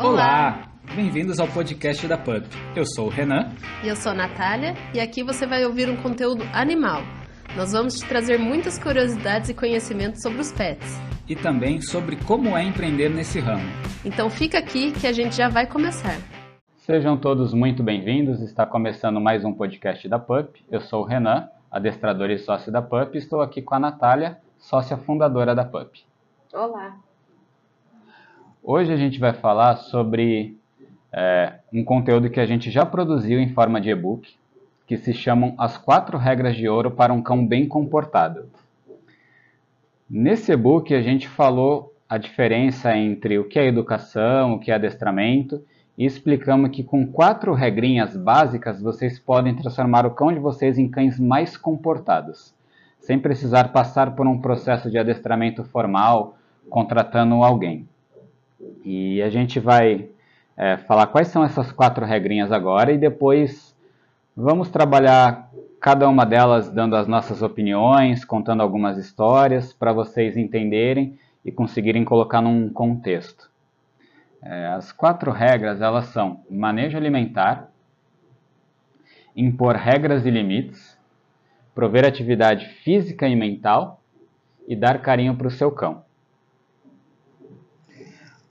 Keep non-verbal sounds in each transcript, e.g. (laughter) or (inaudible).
Olá! Bem-vindos ao podcast da PUP. Eu sou o Renan. E eu sou a Natália, e aqui você vai ouvir um conteúdo animal. Nós vamos te trazer muitas curiosidades e conhecimentos sobre os pets. E também sobre como é empreender nesse ramo. Então fica aqui que a gente já vai começar. Sejam todos muito bem-vindos. Está começando mais um podcast da PUP. Eu sou o Renan, adestrador e sócio da PUP. Estou aqui com a Natália, sócia fundadora da PUP. Olá! Hoje a gente vai falar sobre é, um conteúdo que a gente já produziu em forma de e-book, que se chamam As Quatro Regras de Ouro para um Cão Bem Comportado. Nesse e-book a gente falou a diferença entre o que é educação, o que é adestramento, e explicamos que com quatro regrinhas básicas vocês podem transformar o cão de vocês em cães mais comportados, sem precisar passar por um processo de adestramento formal, contratando alguém. E a gente vai é, falar quais são essas quatro regrinhas agora e depois vamos trabalhar cada uma delas dando as nossas opiniões, contando algumas histórias para vocês entenderem e conseguirem colocar num contexto. É, as quatro regras elas são manejo alimentar, impor regras e limites, prover atividade física e mental e dar carinho para o seu cão.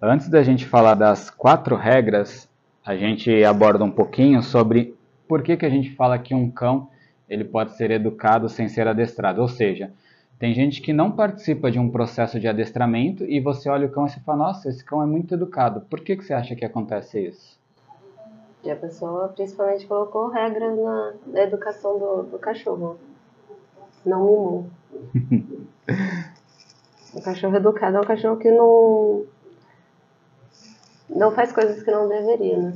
Antes da gente falar das quatro regras, a gente aborda um pouquinho sobre por que, que a gente fala que um cão ele pode ser educado sem ser adestrado. Ou seja, tem gente que não participa de um processo de adestramento e você olha o cão e você fala, nossa, esse cão é muito educado. Por que, que você acha que acontece isso? E a pessoa principalmente colocou regras na, na educação do, do cachorro. Não mimou. (laughs) o cachorro educado é um cachorro que não não faz coisas que não deveria, né?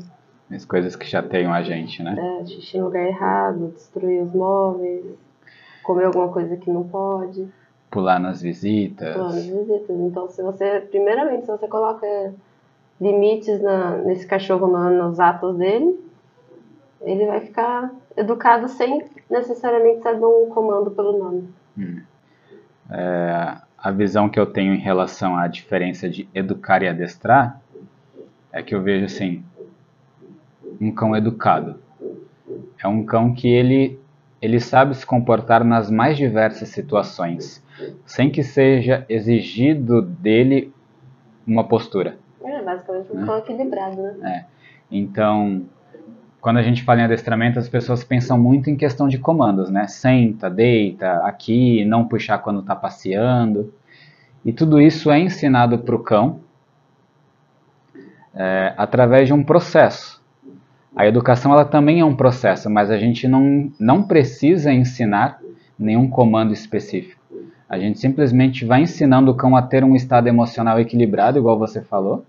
As coisas que chateiam a gente, né? É, xixi no lugar errado, destruir os móveis, comer alguma coisa que não pode. Pular nas visitas. Pular nas visitas. Então, se você, primeiramente, se você coloca limites na, nesse cachorro na, nos atos dele, ele vai ficar educado sem necessariamente saber um comando pelo nome. Hum. É, a visão que eu tenho em relação à diferença de educar e adestrar é que eu vejo assim, um cão educado. É um cão que ele ele sabe se comportar nas mais diversas situações, sem que seja exigido dele uma postura. É, basicamente um né? cão equilibrado, né? É. Então, quando a gente fala em adestramento, as pessoas pensam muito em questão de comandos, né? Senta, deita, aqui, não puxar quando está passeando. E tudo isso é ensinado para o cão é, através de um processo. A educação ela também é um processo, mas a gente não, não precisa ensinar nenhum comando específico. A gente simplesmente vai ensinando o cão a ter um estado emocional equilibrado, igual você falou,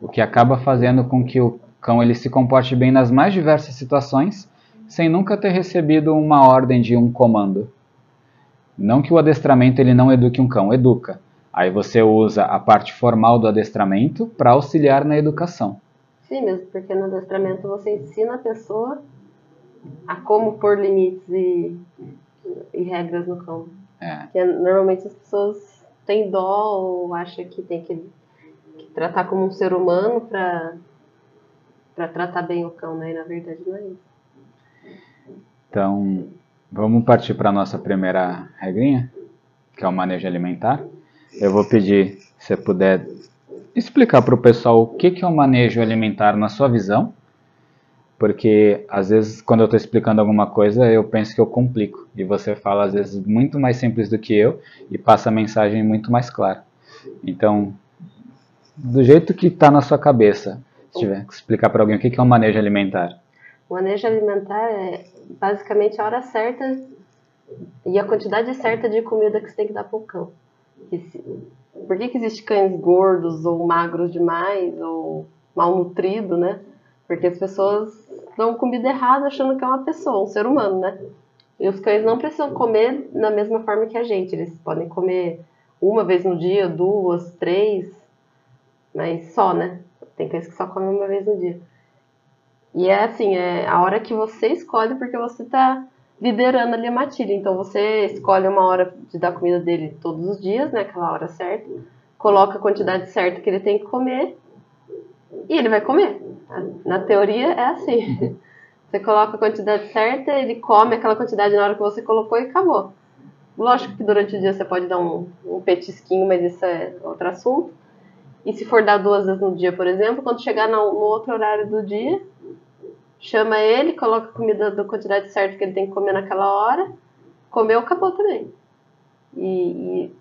o que acaba fazendo com que o cão ele se comporte bem nas mais diversas situações, sem nunca ter recebido uma ordem de um comando. Não que o adestramento ele não eduque um cão, educa, Aí você usa a parte formal do adestramento para auxiliar na educação. Sim, mesmo, porque no adestramento você ensina a pessoa a como pôr limites e, e regras no cão. É. Que normalmente as pessoas têm dó ou acham que tem que, que tratar como um ser humano para para tratar bem o cão, né? E na verdade não é isso. Então, vamos partir para a nossa primeira regrinha, que é o manejo alimentar. Eu vou pedir, se você puder, explicar para o pessoal o que, que é o manejo alimentar na sua visão, porque às vezes quando eu estou explicando alguma coisa eu penso que eu complico e você fala às vezes muito mais simples do que eu e passa a mensagem muito mais clara. Então, do jeito que está na sua cabeça, se tiver que explicar para alguém o que, que é o manejo alimentar. O manejo alimentar é basicamente a hora certa e a quantidade certa de comida que você tem que dar para o cão. Por que, que existe cães gordos ou magros demais ou malnutrido, né? Porque as pessoas dão comida errada achando que é uma pessoa, um ser humano, né? E os cães não precisam comer da mesma forma que a gente. Eles podem comer uma vez no dia, duas, três, mas só, né? Tem cães que só comem uma vez no dia. E é assim, é a hora que você escolhe porque você tá liderando ali a matilha. Então você escolhe uma hora de dar comida dele todos os dias, né? Aquela hora certa. Coloca a quantidade certa que ele tem que comer. e ele vai comer. Na teoria é assim. (laughs) Você coloca a quantidade certa, ele come aquela quantidade na hora que você colocou e acabou. Lógico que durante o dia você pode dar um, um petisquinho, mas isso é outro assunto. E se for dar duas vezes no dia, por exemplo, quando chegar no, no outro horário do dia, chama ele, coloca a comida da quantidade certa que ele tem que comer naquela hora, comeu, acabou também. E, e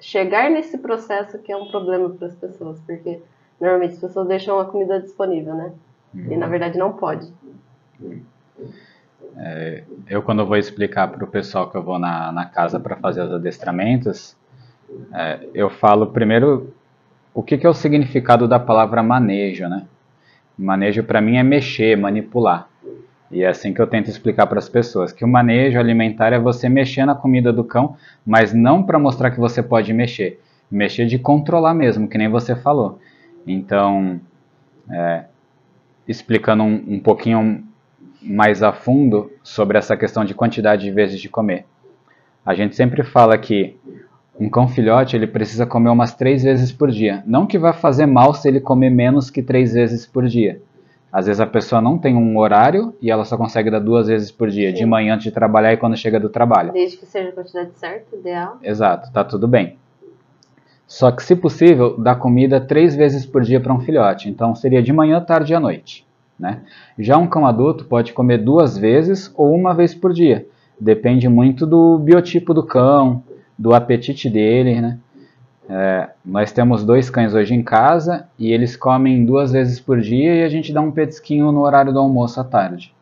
chegar nesse processo que é um problema para as pessoas, porque normalmente as pessoas deixam a comida disponível, né? Uhum. E na verdade não pode. É, eu quando vou explicar para o pessoal que eu vou na, na casa para fazer os adestramentos, é, eu falo primeiro o que, que é o significado da palavra manejo, né? Manejo para mim é mexer, manipular. E é assim que eu tento explicar para as pessoas que o manejo alimentar é você mexer na comida do cão, mas não para mostrar que você pode mexer, mexer de controlar mesmo, que nem você falou. Então, é, explicando um, um pouquinho mais a fundo sobre essa questão de quantidade de vezes de comer. A gente sempre fala que um cão filhote ele precisa comer umas três vezes por dia. Não que vai fazer mal se ele comer menos que três vezes por dia. Às vezes a pessoa não tem um horário e ela só consegue dar duas vezes por dia, Sim. de manhã antes de trabalhar e quando chega do trabalho. Desde que seja a quantidade certa, ideal. Exato, tá tudo bem. Só que, se possível, dá comida três vezes por dia para um filhote. Então seria de manhã, tarde e à noite. Né? Já um cão adulto pode comer duas vezes ou uma vez por dia. Depende muito do biotipo do cão, do apetite dele. Né? É, nós temos dois cães hoje em casa e eles comem duas vezes por dia e a gente dá um petisquinho no horário do almoço à tarde.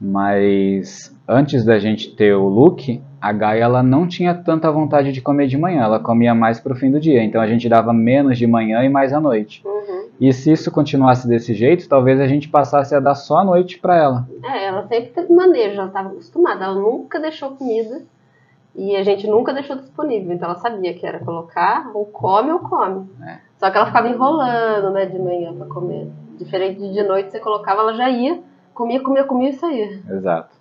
Mas antes da gente ter o Luke, a Gaia ela não tinha tanta vontade de comer de manhã, ela comia mais para o fim do dia. Então a gente dava menos de manhã e mais à noite. Uhum. E se isso continuasse desse jeito, talvez a gente passasse a dar só à noite para ela. É, ela sempre teve manejo, ela estava acostumada, ela nunca deixou comida e a gente nunca deixou disponível. Então ela sabia que era colocar, ou come ou come. É. Só que ela ficava enrolando, né, de manhã para comer. Diferente de noite, você colocava, ela já ia, comia, comia, comia e saía. Exato.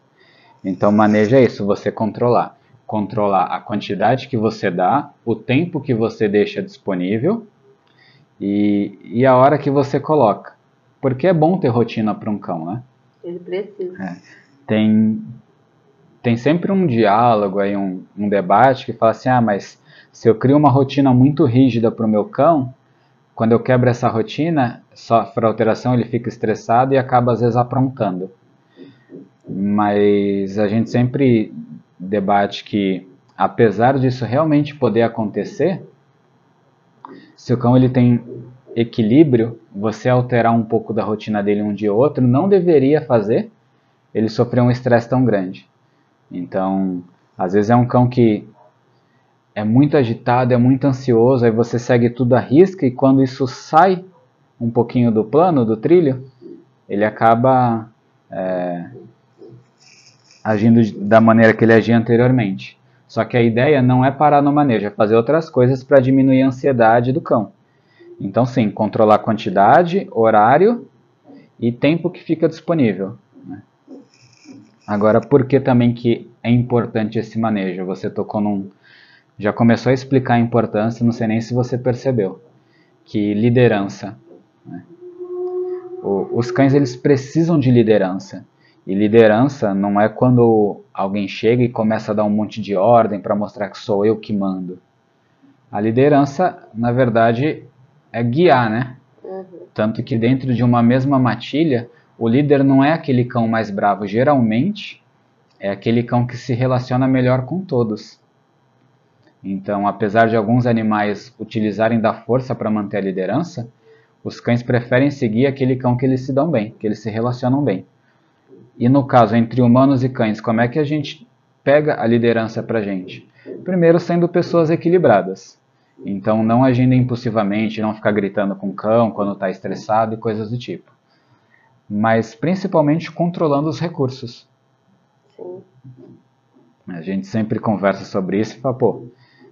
Então, manejo é isso, você controlar. Controlar a quantidade que você dá, o tempo que você deixa disponível e, e a hora que você coloca. Porque é bom ter rotina para um cão, né? Ele precisa. É. Tem, tem sempre um diálogo, aí, um, um debate que fala assim: ah, mas se eu crio uma rotina muito rígida para o meu cão, quando eu quebro essa rotina, sofre alteração, ele fica estressado e acaba às vezes aprontando mas a gente sempre debate que, apesar disso realmente poder acontecer, se o cão ele tem equilíbrio, você alterar um pouco da rotina dele um dia ou outro não deveria fazer ele sofrer um estresse tão grande. Então, às vezes é um cão que é muito agitado, é muito ansioso, aí você segue tudo à risca e quando isso sai um pouquinho do plano, do trilho, ele acaba é, agindo da maneira que ele agia anteriormente. Só que a ideia não é parar no manejo, é fazer outras coisas para diminuir a ansiedade do cão. Então, sim, controlar a quantidade, horário e tempo que fica disponível. Agora, por que também que é importante esse manejo? Você tocou num... Já começou a explicar a importância, não sei nem se você percebeu. Que liderança. Né? O, os cães, eles precisam de liderança. E liderança não é quando alguém chega e começa a dar um monte de ordem para mostrar que sou eu que mando. A liderança, na verdade, é guiar, né? Uhum. Tanto que dentro de uma mesma matilha, o líder não é aquele cão mais bravo. Geralmente, é aquele cão que se relaciona melhor com todos. Então, apesar de alguns animais utilizarem da força para manter a liderança, os cães preferem seguir aquele cão que eles se dão bem, que eles se relacionam bem. E no caso entre humanos e cães, como é que a gente pega a liderança para a gente? Primeiro, sendo pessoas equilibradas. Então, não agindo impulsivamente, não ficar gritando com o cão quando está estressado e coisas do tipo. Mas principalmente controlando os recursos. Sim. A gente sempre conversa sobre isso e fala, pô,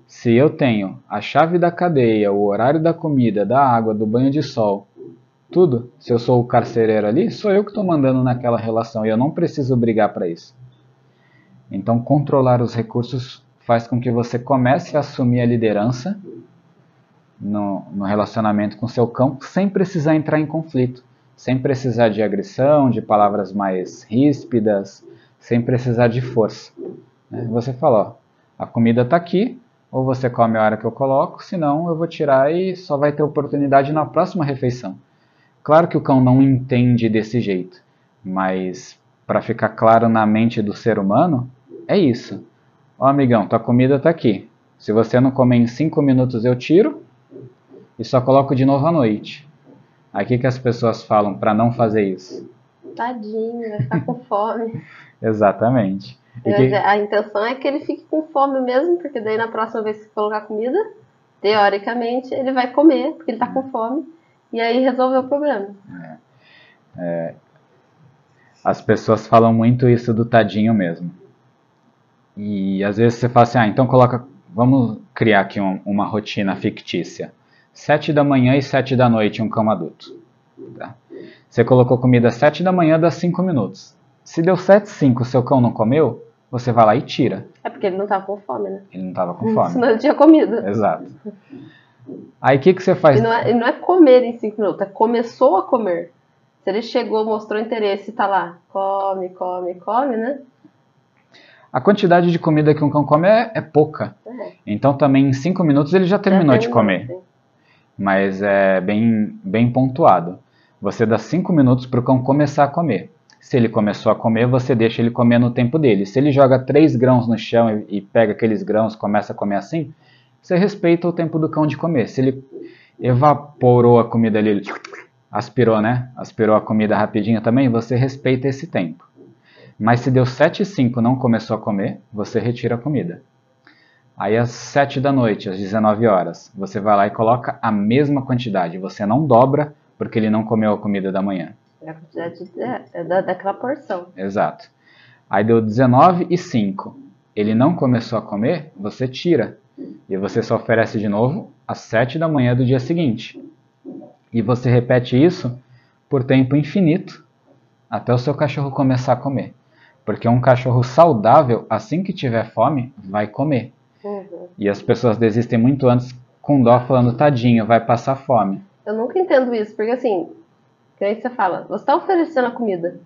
se eu tenho a chave da cadeia, o horário da comida, da água, do banho de sol, tudo. Se eu sou o carcereiro ali, sou eu que estou mandando naquela relação e eu não preciso brigar para isso. Então, controlar os recursos faz com que você comece a assumir a liderança no, no relacionamento com seu cão sem precisar entrar em conflito, sem precisar de agressão, de palavras mais ríspidas, sem precisar de força. Né? Você fala, ó, a comida está aqui, ou você come a hora que eu coloco, senão eu vou tirar e só vai ter oportunidade na próxima refeição. Claro que o cão não entende desse jeito, mas para ficar claro na mente do ser humano, é isso. Ó amigão, tua comida está aqui. Se você não comer em 5 minutos eu tiro e só coloco de novo à noite. Aí o que, que as pessoas falam para não fazer isso? Tadinho, vai ficar com fome. (laughs) Exatamente. Que... A intenção é que ele fique com fome mesmo, porque daí na próxima vez que colocar comida, teoricamente ele vai comer, porque ele está com fome, e aí resolveu o problema. É. É. As pessoas falam muito isso do tadinho mesmo. E às vezes você fala assim, ah, então coloca, vamos criar aqui um, uma rotina fictícia. Sete da manhã e sete da noite um cão adulto. Tá? Você colocou comida às sete da manhã, dá cinco minutos. Se deu sete cinco, seu cão não comeu, você vai lá e tira. É porque ele não estava com fome, né? Ele não estava com fome. (laughs) Senão ele tinha comida. Exato. Aí o que, que você faz? E não, é, não é comer em cinco minutos, é começou a comer. Se ele chegou, mostrou interesse e tá lá, come, come, come, né? A quantidade de comida que um cão come é, é pouca. É. Então também em cinco minutos ele já terminou, já terminou de comer. Sim. Mas é bem, bem pontuado. Você dá cinco minutos para o cão começar a comer. Se ele começou a comer, você deixa ele comer no tempo dele. Se ele joga três grãos no chão e, e pega aqueles grãos começa a comer assim, você respeita o tempo do cão de comer. Se ele evaporou a comida ali, aspirou, né? Aspirou a comida rapidinho também, você respeita esse tempo. Mas se deu 7 e 5 não começou a comer, você retira a comida. Aí às 7 da noite, às 19 horas, você vai lá e coloca a mesma quantidade. Você não dobra porque ele não comeu a comida da manhã. É a quantidade é, é da, daquela porção. Exato. Aí deu 19 e 5. Ele não começou a comer, você tira. E você só oferece de novo às 7 da manhã do dia seguinte. E você repete isso por tempo infinito até o seu cachorro começar a comer. Porque um cachorro saudável, assim que tiver fome, vai comer. E as pessoas desistem muito antes com dó falando, tadinho, vai passar fome. Eu nunca entendo isso, porque assim, que aí você fala, você está oferecendo a comida.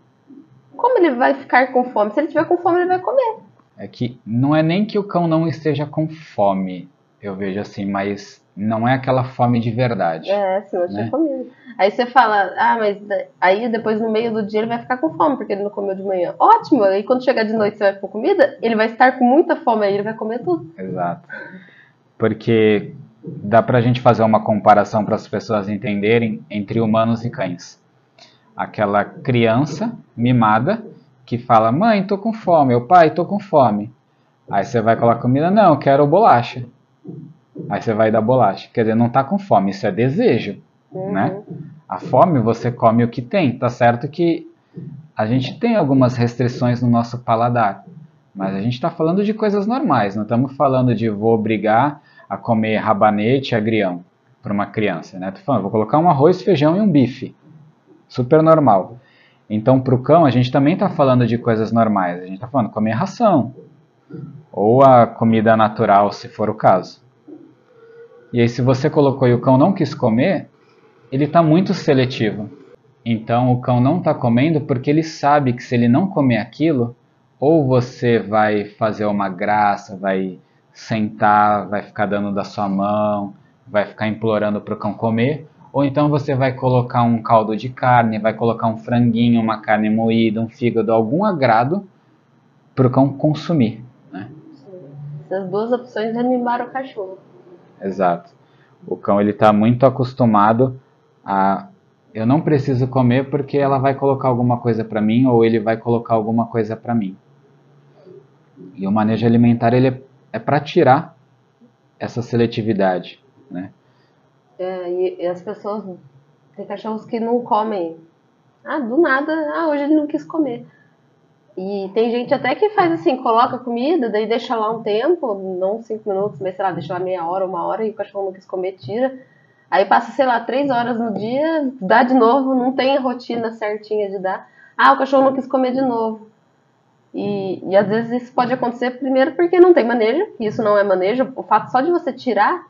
Como ele vai ficar com fome? Se ele tiver com fome, ele vai comer. É que não é nem que o cão não esteja com fome, eu vejo assim, mas não é aquela fome de verdade. É, se não tiver né? comida. Aí você fala, ah, mas aí depois no meio do dia ele vai ficar com fome, porque ele não comeu de manhã. Ótimo, aí quando chegar de noite você vai com comida, ele vai estar com muita fome, aí ele vai comer tudo. Exato. Porque dá pra gente fazer uma comparação para as pessoas entenderem entre humanos e cães aquela criança mimada que fala: Mãe, tô com fome. O pai, tô com fome. Aí você vai colocar comida: Não, eu quero bolacha. Aí você vai dar bolacha. Quer dizer, não tá com fome, isso é desejo, uhum. né? A fome você come o que tem. Tá certo que a gente tem algumas restrições no nosso paladar, mas a gente está falando de coisas normais. Não estamos falando de vou obrigar a comer rabanete, agrião para uma criança, né? Tô falando, vou colocar um arroz, feijão e um bife super normal. Então, para o cão, a gente também está falando de coisas normais. A gente está falando comer ração. Ou a comida natural, se for o caso. E aí, se você colocou e o cão não quis comer, ele está muito seletivo. Então, o cão não está comendo porque ele sabe que se ele não comer aquilo, ou você vai fazer uma graça, vai sentar, vai ficar dando da sua mão, vai ficar implorando para o cão comer, ou então você vai colocar um caldo de carne, vai colocar um franguinho, uma carne moída, um fígado, algum agrado para o cão consumir. Né? Essas duas opções animaram o cachorro. Exato. O cão ele está muito acostumado a eu não preciso comer porque ela vai colocar alguma coisa para mim ou ele vai colocar alguma coisa para mim. E o manejo alimentar ele é, é para tirar essa seletividade, né? É, e, e, as pessoas. Tem cachorros que não comem. Ah, do nada, ah, hoje ele não quis comer. E tem gente até que faz assim, coloca comida, daí deixa lá um tempo, não cinco minutos, mas sei lá, deixa lá meia hora, uma hora, e o cachorro não quis comer, tira. Aí passa, sei lá, três horas no dia, dá de novo, não tem a rotina certinha de dar. Ah, o cachorro não quis comer de novo. E, e às vezes isso pode acontecer primeiro porque não tem manejo, e isso não é manejo. O fato só de você tirar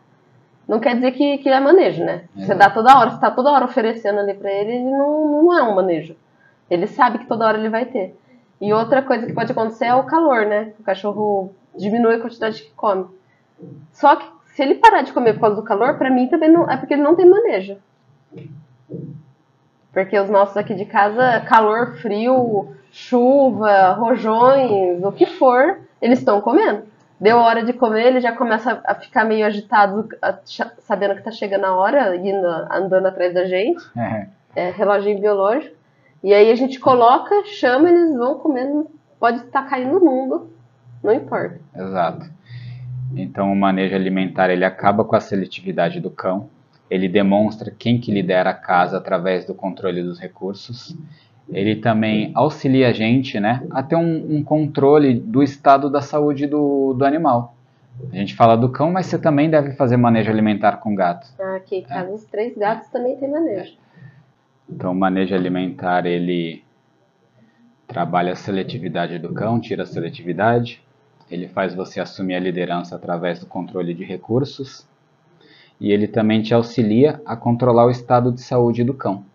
não quer dizer que, que é manejo, né? Você dá toda hora, você tá toda hora oferecendo ali para ele, ele não, não é um manejo. Ele sabe que toda hora ele vai ter. E outra coisa que pode acontecer é o calor, né? O cachorro diminui a quantidade que come. Só que se ele parar de comer por causa do calor, para mim também não é porque ele não tem manejo. Porque os nossos aqui de casa, calor, frio, chuva, rojões, o que for, eles estão comendo. Deu hora de comer, ele já começa a ficar meio agitado, sabendo que tá chegando a hora, indo, andando atrás da gente. É. é relógio biológico. E aí a gente coloca, chama, eles vão comendo, pode estar caindo no mundo, não importa. Exato. Então o manejo alimentar ele acaba com a seletividade do cão, ele demonstra quem que lidera a casa através do controle dos recursos. Ele também auxilia a gente né, a ter um, um controle do estado da saúde do, do animal. A gente fala do cão, mas você também deve fazer manejo alimentar com gato. Ah, aqui em casa é. os três gatos também tem manejo. Então o manejo alimentar ele trabalha a seletividade do cão, tira a seletividade, ele faz você assumir a liderança através do controle de recursos e ele também te auxilia a controlar o estado de saúde do cão.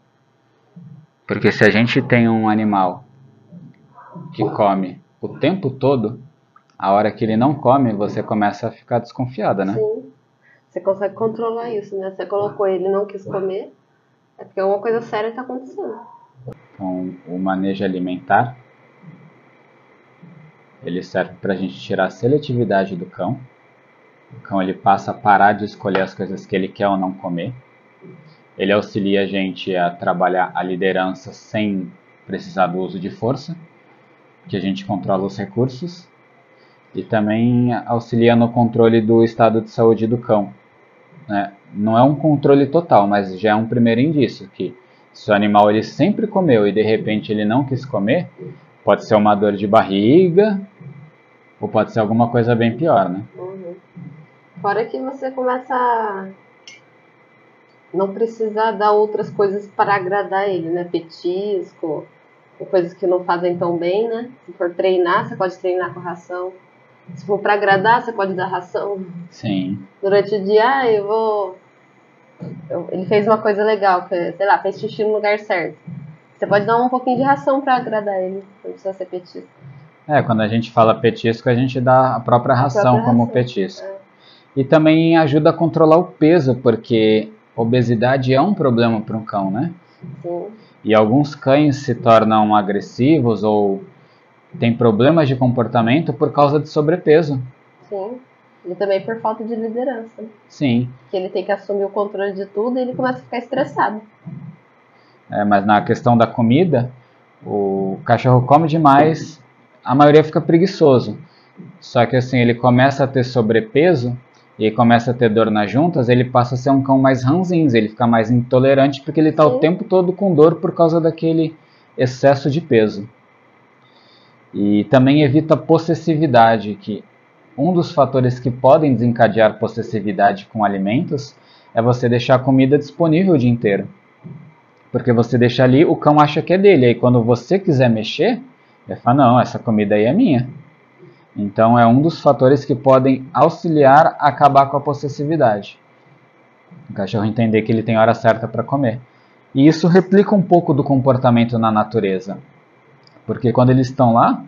Porque se a gente tem um animal que come o tempo todo, a hora que ele não come, você começa a ficar desconfiada, né? Sim. Você consegue controlar isso, né? Você colocou ele não quis comer, é porque alguma coisa séria está acontecendo. Então, o manejo alimentar, ele serve para a gente tirar a seletividade do cão o cão ele passa a parar de escolher as coisas que ele quer ou não comer. Ele auxilia a gente a trabalhar a liderança sem precisar do uso de força, que a gente controla os recursos. E também auxilia no controle do estado de saúde do cão. Né? Não é um controle total, mas já é um primeiro indício que se o animal ele sempre comeu e de repente ele não quis comer, pode ser uma dor de barriga ou pode ser alguma coisa bem pior, né? Fora que você começa a não precisar dar outras coisas para agradar ele, né? Petisco, coisas que não fazem tão bem, né? Se for treinar, você pode treinar com ração. Se for para agradar, você pode dar ração. Sim. Durante o dia, ah, eu vou. Eu... Ele fez uma coisa legal, que, sei lá, fez xixi no lugar certo. Você pode dar um pouquinho de ração para agradar ele, não precisa ser petisco. É, quando a gente fala petisco, a gente dá a própria ração a própria como ração. petisco. É. E também ajuda a controlar o peso, porque obesidade é um problema para um cão, né? Sim. E alguns cães se tornam agressivos ou têm problemas de comportamento por causa de sobrepeso. Sim. E também por falta de liderança. Sim. Que ele tem que assumir o controle de tudo e ele começa a ficar estressado. É, mas na questão da comida, o cachorro come demais, a maioria fica preguiçoso. Só que assim, ele começa a ter sobrepeso e começa a ter dor nas juntas, ele passa a ser um cão mais ranzinho, ele fica mais intolerante porque ele está o tempo todo com dor por causa daquele excesso de peso. E também evita possessividade, que um dos fatores que podem desencadear possessividade com alimentos é você deixar a comida disponível o dia inteiro. Porque você deixa ali, o cão acha que é dele, aí quando você quiser mexer, ele fala, não, essa comida aí é minha. Então, é um dos fatores que podem auxiliar a acabar com a possessividade. O cachorro entender que ele tem hora certa para comer. E isso replica um pouco do comportamento na natureza. Porque quando eles estão lá,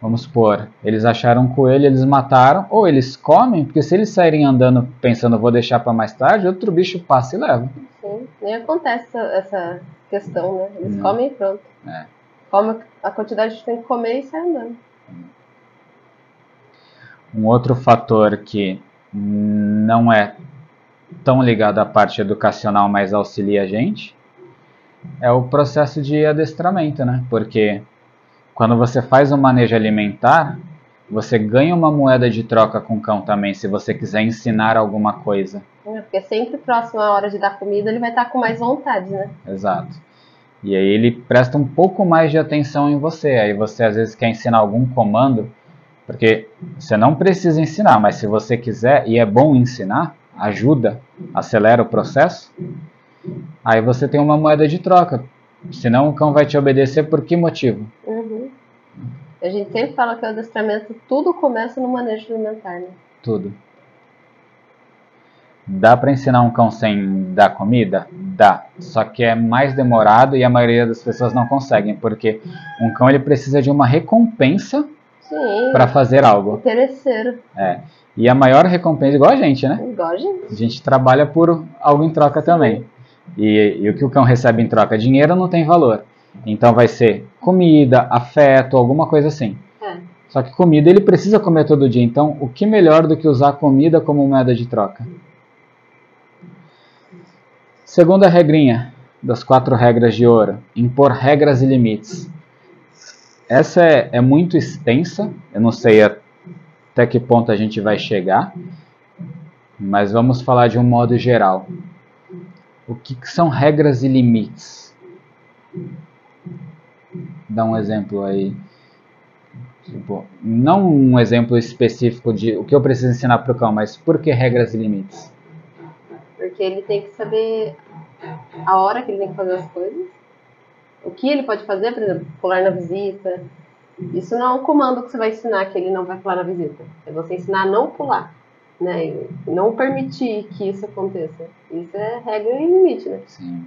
vamos supor, eles acharam um coelho, eles mataram, ou eles comem, porque se eles saírem andando pensando vou deixar para mais tarde, outro bicho passa e leva. Sim, nem acontece essa, questão, né? Eles Não. comem e pronto. É. Come a quantidade que tem que comer e sai andando. Um outro fator que não é tão ligado à parte educacional, mas auxilia a gente, é o processo de adestramento, né? Porque quando você faz um manejo alimentar, você ganha uma moeda de troca com o cão também, se você quiser ensinar alguma coisa. É, porque sempre próximo à hora de dar comida, ele vai estar com mais vontade, né? Exato. E aí ele presta um pouco mais de atenção em você. Aí você às vezes quer ensinar algum comando, porque você não precisa ensinar, mas se você quiser e é bom ensinar, ajuda, acelera o processo, aí você tem uma moeda de troca. Senão o cão vai te obedecer por que motivo? Uhum. A gente sempre fala que o adestramento tudo começa no manejo alimentar, né? Tudo. Dá para ensinar um cão sem dar comida? Dá. Só que é mais demorado e a maioria das pessoas não conseguem, porque um cão ele precisa de uma recompensa Sim. para fazer algo. Interesseiro. É. E a maior recompensa, igual a gente, né? Igual a gente. A gente trabalha por algo em troca também. E, e o que o cão recebe em troca? Dinheiro não tem valor. Então vai ser comida, afeto, alguma coisa assim. É. Só que comida ele precisa comer todo dia. Então, o que melhor do que usar comida como moeda de troca? Segunda regrinha das quatro regras de ouro: impor regras e limites. Essa é, é muito extensa, eu não sei até que ponto a gente vai chegar, mas vamos falar de um modo geral. O que, que são regras e limites? Dá um exemplo aí. Tipo, não um exemplo específico de o que eu preciso ensinar para o cão, mas por que regras e limites? Porque ele tem que saber a hora que ele tem que fazer as coisas. O que ele pode fazer, por exemplo, pular na visita. Isso não é um comando que você vai ensinar que ele não vai pular na visita. É você ensinar a não pular. Né? E não permitir que isso aconteça. Isso é regra e limite, né? Sim.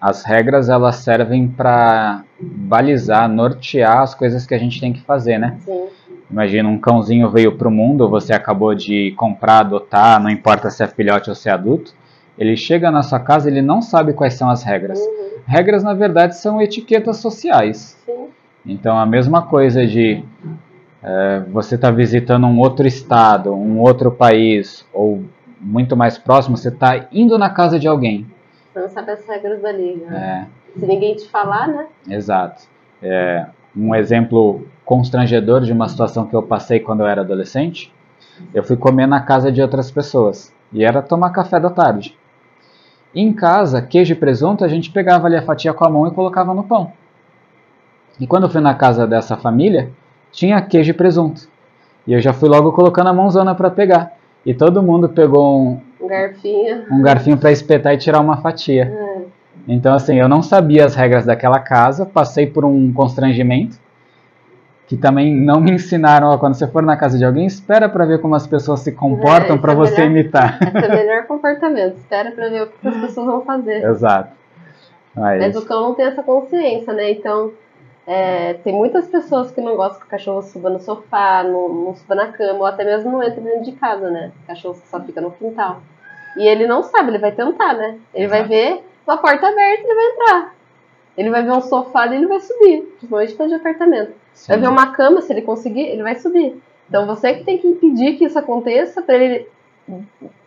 As regras elas servem para balizar, nortear as coisas que a gente tem que fazer, né? Sim. Imagina um cãozinho veio para o mundo, você acabou de comprar, adotar, não importa se é filhote ou se é adulto. Ele chega na sua casa, ele não sabe quais são as regras. Uhum. Regras, na verdade, são etiquetas sociais. Sim. Então, a mesma coisa de você estar visitando um outro estado, um outro país, ou muito mais próximo, você está indo na casa de alguém. Você não sabe as regras da liga. É, Se ninguém te falar, né? exato. É, um exemplo constrangedor de uma situação que eu passei quando eu era adolescente, eu fui comer na casa de outras pessoas. E era tomar café da tarde. Em casa, queijo e presunto, a gente pegava ali a fatia com a mão e colocava no pão. E quando eu fui na casa dessa família, tinha queijo e presunto. E eu já fui logo colocando a mãozona para pegar. E todo mundo pegou um, Um garfinho. um garfinho para espetar e tirar uma fatia. É. Então, assim, eu não sabia as regras daquela casa, passei por um constrangimento, que também não me ensinaram, ó, quando você for na casa de alguém, espera para ver como as pessoas se comportam É, para é você melhor. imitar. Esse é o melhor comportamento. Espera pra ver o que as pessoas vão fazer. (laughs) Exato. Mas, Mas o cão não tem essa consciência, né? Então, é, tem muitas pessoas que não gostam que o cachorro suba no sofá, não, não suba na cama, ou até mesmo não entra dentro de casa, né? Cachorro que só fica no quintal. E ele não sabe, ele vai tentar, né? Ele vai Exato. ver uma porta aberta ele vai entrar. Ele vai ver um sofá e ele vai subir, principalmente quando de apartamento. sim, Vai ver uma cama, se ele conseguir, ele vai subir. Então você que tem que impedir que isso aconteça para ele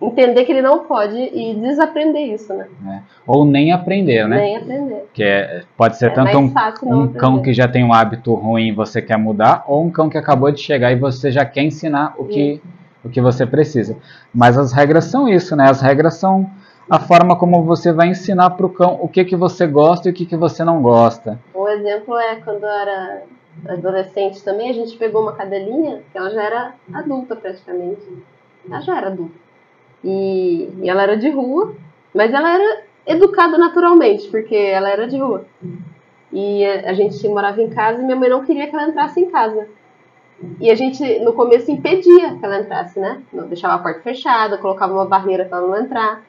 entender que ele não pode e desaprender isso, né? Ou nem aprender, né? Nem aprender. Que é, pode ser É tanto um, um cão que já tem um hábito ruim e você quer mudar, ou um cão que acabou de chegar e você já quer ensinar o que, o que você precisa. Mas as regras são isso, né? As regras são a forma como você vai ensinar para o cão o que, que você gosta e o que, que você não gosta. Um exemplo é quando eu era adolescente também, a gente pegou uma cadelinha, que ela já era adulta praticamente. Ela já era. E, e ela era de rua, mas ela era educada naturalmente, porque ela era de rua. E a a gente morava em casa e minha mãe não queria que ela entrasse em casa. E a gente, no começo, impedia que ela entrasse, né? Não deixava a porta fechada, colocava uma barreira para ela não entrar.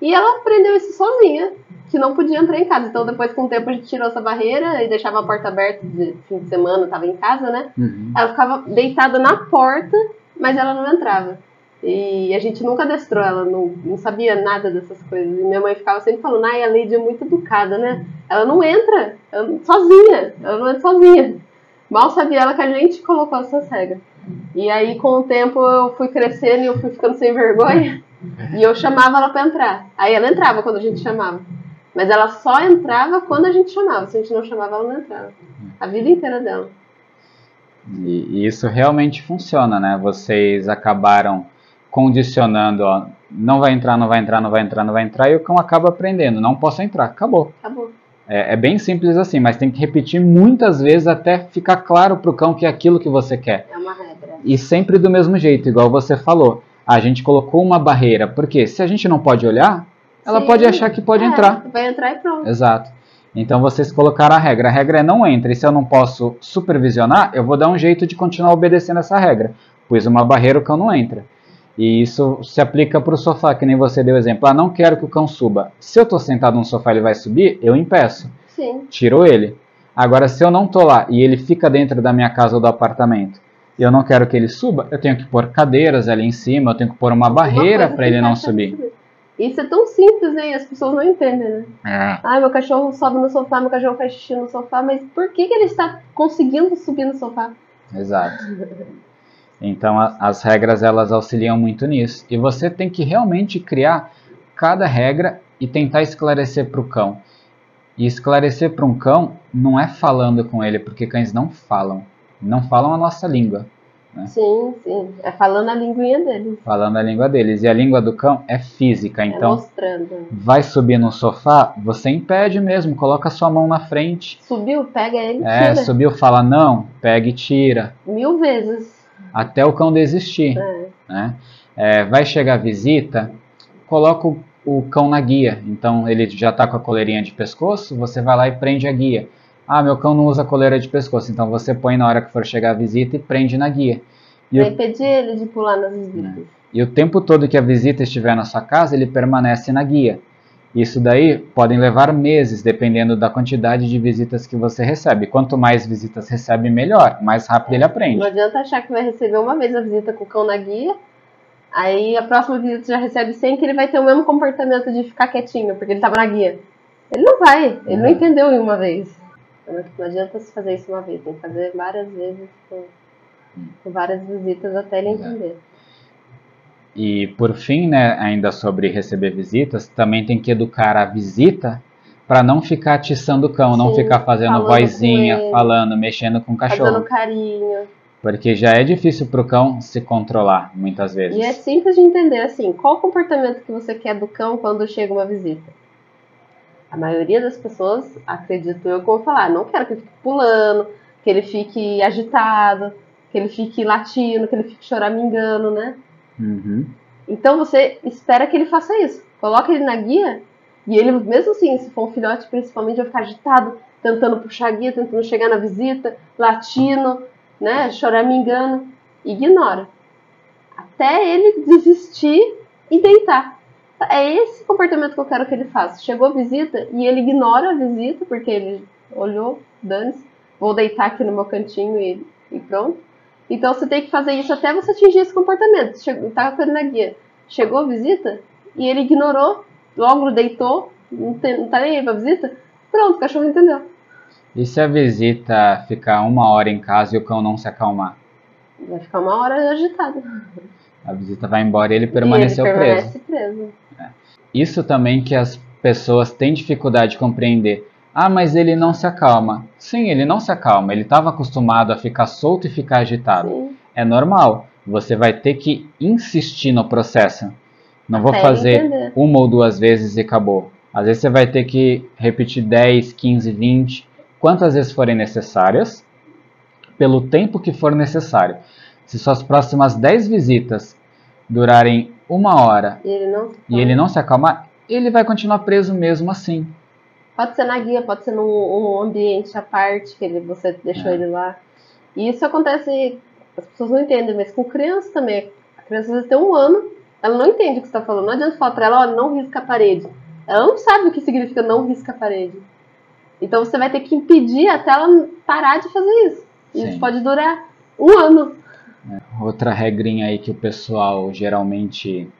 E ela aprendeu isso sozinha, que não podia entrar em casa. Então, depois, com o tempo, a gente tirou essa barreira e deixava a porta aberta de fim de semana, tava em casa, né? Uhum. Ela ficava deitada na porta, mas ela não entrava. E a gente nunca adestrou ela, não, não sabia nada dessas coisas. E minha mãe ficava sempre falando, ai, a Lady é muito educada, né? Ela não entra ela- sozinha, ela não entra sozinha. Mal sabia ela que a gente colocou essas regras. E aí, com o tempo, eu fui crescendo e eu fui ficando sem vergonha. E eu chamava ela pra entrar. Aí ela entrava quando a gente chamava. Mas ela só entrava quando a gente chamava. Se a gente não chamava, ela não entrava. A vida inteira dela. E isso realmente funciona, né? Vocês acabaram condicionando, ó, não vai entrar, não vai entrar, não vai entrar, não vai entrar, e o cão acaba aprendendo, não posso entrar, acabou. Acabou. É, é bem simples assim, mas tem que repetir muitas vezes até ficar claro pro cão que é aquilo que você quer. É uma regra. E sempre do mesmo jeito, igual você falou. A gente colocou uma barreira, porque se a gente não pode olhar, ela Sim. pode achar que pode É, entrar. Vai entrar e pronto. Exato. Então vocês colocaram a regra. A regra é não entre. E se eu não posso supervisionar, eu vou dar um jeito de continuar obedecendo essa regra. Pus uma barreira, o cão não entra. E isso se aplica para o sofá, que nem você deu exemplo. Ah, não quero que o cão suba. Se eu estou sentado no sofá e ele vai subir, eu impeço. Sim. Tiro ele. Agora, se eu não tô lá e ele fica dentro da minha casa ou do apartamento e eu não quero que ele suba, eu tenho que pôr cadeiras ali em cima, eu tenho que pôr uma barreira para ele não subir. Isso é tão simples, né? E as pessoas não entendem, né? É. Ah, meu cachorro sobe no sofá, meu cachorro faz xixi no sofá, mas por que, que ele está conseguindo subir no sofá? Exato. (laughs) Então a- as regras elas auxiliam muito nisso. E você tem que realmente criar cada regra e tentar esclarecer para o cão. E esclarecer para um cão não é falando com ele, porque cães não falam. Não falam a nossa língua. Sim, sim. É falando a linguinha deles. Falando a língua deles. E a língua do cão é física. é Então, mostrando. vai subir no sofá, você impede mesmo. Coloca sua mão na frente. Subiu, pega ele e É, tira. subiu, fala não, pega e tira. Mil vezes. Até o cão desistir. É. né? É, vai chegar a visita, coloca o, o cão na guia. Então ele já está com a coleirinha de pescoço, você vai lá e prende a guia. Ah, meu cão não usa coleira de pescoço, então você põe na hora que for chegar a visita e prende na guia. E Vai o, impedir ele de pular nas visitas. e o tempo todo que a visita estiver na sua casa, ele permanece na guia. Isso daí podem levar meses, dependendo da quantidade de visitas que você recebe. Quanto mais visitas recebe, melhor. Mais rápido ele aprende. Não adianta achar que vai receber uma vez a visita com o cão na guia, aí a próxima visita já recebe 100 que ele vai ter o mesmo comportamento de ficar quietinho, porque ele tava na guia. Ele não vai, ele não É. entendeu em uma vez. Não não adianta se fazer isso uma vez, tem que fazer várias vezes com, com várias visitas até ele Exato. E por fim, né, ainda sobre receber visitas, também tem que educar a visita para não ficar atiçando o cão, não Sim, ficar fazendo falando vozinha, ele. falando, mexendo com o cachorro. dando carinho. Porque já é difícil pro cão se controlar, muitas vezes. E é simples de entender assim, qual o comportamento que você quer do cão quando chega uma visita? A maioria das pessoas, acredito eu, como falar, não quero que ele fique pulando, que ele fique agitado, que ele fique latindo, que ele fique choramingando, né? Uhum. Então você espera que ele faça isso. Coloca ele na guia e ele, mesmo assim, se for um filhote, principalmente, vai ficar agitado, tentando puxar a guia, tentando chegar na visita, latindo, né? Choramingando. Ignora. Até ele desistir e deitar. É esse comportamento que eu quero que ele faça. Chegou a visita e ele ignora a visita, porque ele olhou, dane-se, vou deitar aqui no meu cantinho e, e pronto. Então você tem que fazer isso até você atingir esse comportamento. Chegou, tá com ele na guia. Chegou a visita e ele ignorou, logo deitou, não, tem, não tá nem aí pra visita. Pronto, o cachorro entendeu. E se a visita ficar uma hora em casa e o cão não se acalmar? Vai ficar uma hora agitado. A visita vai embora e ele e permaneceu ele preso. permanece preso. Isso também que as pessoas têm dificuldade de compreender. Ah, mas ele não se acalma. Sim, ele não se acalma. Ele estava acostumado a ficar solto e ficar agitado. Sim. É normal. Você vai ter que insistir no processo. Não vou Até fazer entender. uma ou duas vezes e acabou. Às vezes você vai ter que repetir 10, 15, 20, quantas vezes forem necessárias, pelo tempo que for necessário. Se suas próximas 10 visitas durarem uma hora E ele não. e ele não se acalmar, ele vai continuar preso mesmo assim. Pode ser na guia, pode ser num um ambiente à parte que ele, você deixou É. ele lá. E isso acontece, as pessoas não entendem, mas com criança também. A criança às vezes tem um ano, ela não entende o que você está falando. Não adianta falar para ela, olha, não risca a parede. Ela não sabe o que significa não risca a parede. Então você vai ter que impedir até ela parar de fazer isso. Sim. isso pode durar um ano. Outra regrinha aí que o pessoal geralmente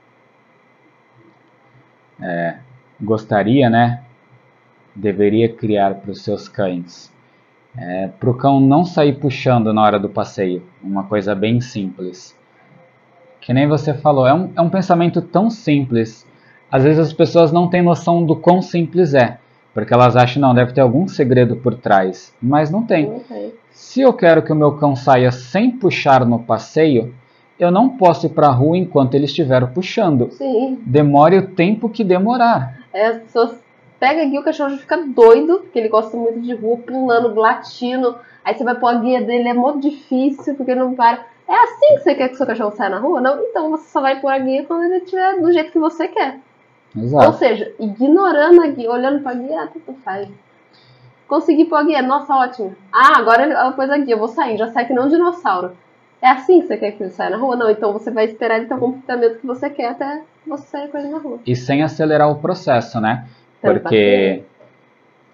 é, gostaria, né? Deveria criar para os seus cães. É, para o cão não sair puxando na hora do passeio. Uma coisa bem simples. Que nem você falou, é um, é um pensamento tão simples. Às vezes as pessoas não têm noção do quão simples é. Porque elas acham, não, deve ter algum segredo por trás. Mas não tem. Sei. Se eu quero que o meu cão saia sem puxar no passeio, eu não posso ir para a rua enquanto ele estiver puxando. Sim. Demore o tempo que demorar. Aí as pessoas pegam a guia, o cachorro já fica doido, porque ele gosta muito de rua, pulando, latindo. Aí você vai pôr a guia dele, é muito difícil, porque ele não para. É assim que você quer que seu cachorro saia na rua? Não, então você só vai pôr a guia quando ele estiver do jeito que você quer. Ou Exato. seja, ignorando a guia, olhando pra guia, ah, tanto faz. Consegui pôr a guia, nossa, ótimo. Ah, agora ele pôs a guia, eu vou sair, já sai que não um dinossauro. É assim que você quer que ele saia na rua? Não, então você vai esperar ele ter o comportamento que você quer até você sair com ele na rua. E sem acelerar o processo, né? Porque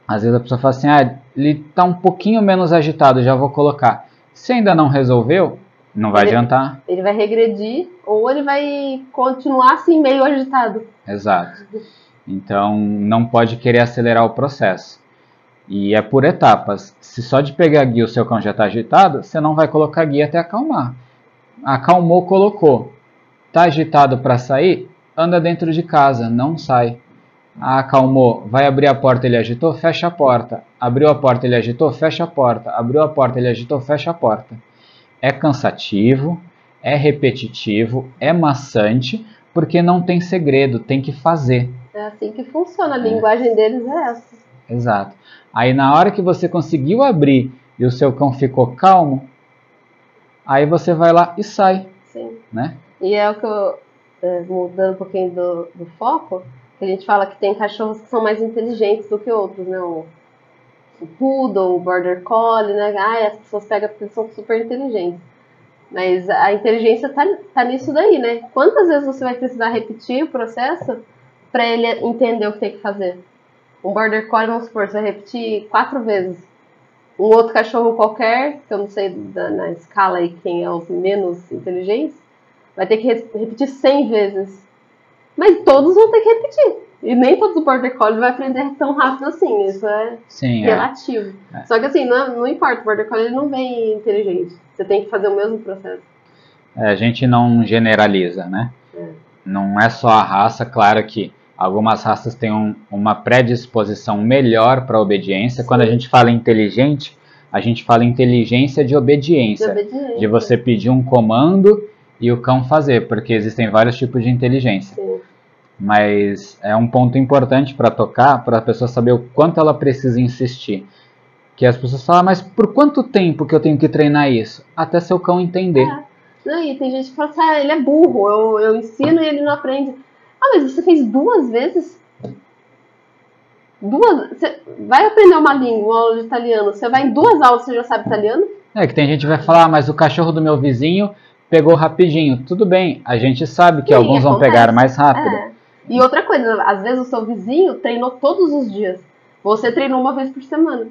às vezes a pessoa fala assim, ah, ele tá um pouquinho menos agitado, já vou colocar. Se ainda não resolveu, não vai Ele- adiantar. Ele vai regredir ou ele vai continuar assim, meio agitado. Exato. Então não pode querer acelerar o processo. E é por etapas. Se só de pegar a guia o seu cão já está agitado, você não vai colocar a guia até acalmar. Acalmou, colocou. Tá agitado para sair? Anda dentro de casa, não sai. Ah, acalmou, vai abrir a porta, ele agitou, fecha a porta. Abriu a porta, ele agitou, fecha a porta. Abriu a porta, ele agitou, fecha a porta. É cansativo, é repetitivo, é maçante, porque não tem segredo, tem que fazer. É assim que funciona. A linguagem deles é essa. Exato. Aí na hora que você conseguiu abrir e o seu cão ficou calmo, aí você vai lá e sai, Sim. né? E é o que eu, é, mudando um pouquinho do, do foco, a gente fala que tem cachorros que são mais inteligentes do que outros, né? O, o Poodle, o Border Collie, né? Ai, as pessoas pegam porque eles são super inteligentes. Mas a inteligência tá, tá nisso daí, né? Quantas vezes você vai precisar repetir o processo para ele entender o que tem que fazer? Um Border Collie, vamos supor, você vai repetir quatro vezes. Um outro cachorro qualquer, que eu não sei da- na escala aí quem é os menos inteligentes, vai ter que re- repetir 100 vezes. Mas todos vão ter que repetir. E nem todos os Border Collie vai aprender tão rápido assim. Isso é Sim, é. relativo. É. Só que assim, não, não importa, o Border Collie não vem inteligente. Você tem que fazer o mesmo processo. É, a gente não generaliza, né? É. Não é só a raça, claro que algumas raças têm um- uma predisposição melhor para obediência. Quando a gente fala inteligente, a gente fala inteligência de De obediência. obediência. De você pedir um comando e o cão fazer, porque existem vários tipos de inteligência. Sim. Mas é um ponto importante para tocar, para a pessoa saber o quanto ela precisa insistir. Que as pessoas falam, "Ah, mas por quanto tempo que eu tenho que treinar isso? Até seu cão entender. É. Não, e tem gente que fala assim, ah, ele é burro, eu, eu ensino e ele não aprende. Ah, mas você fez duas vezes? Duas? Você vai aprender uma língua, uma aula de italiano, você vai em duas aulas você já sabe italiano? É que tem gente que vai falar, "Ah, mas o cachorro do meu vizinho pegou rapidinho. Tudo bem, a gente sabe que Sim, alguns vão acontece. pegar mais rápido. É. E outra coisa, às vezes o seu vizinho treinou todos os dias. Você treinou uma vez por semana.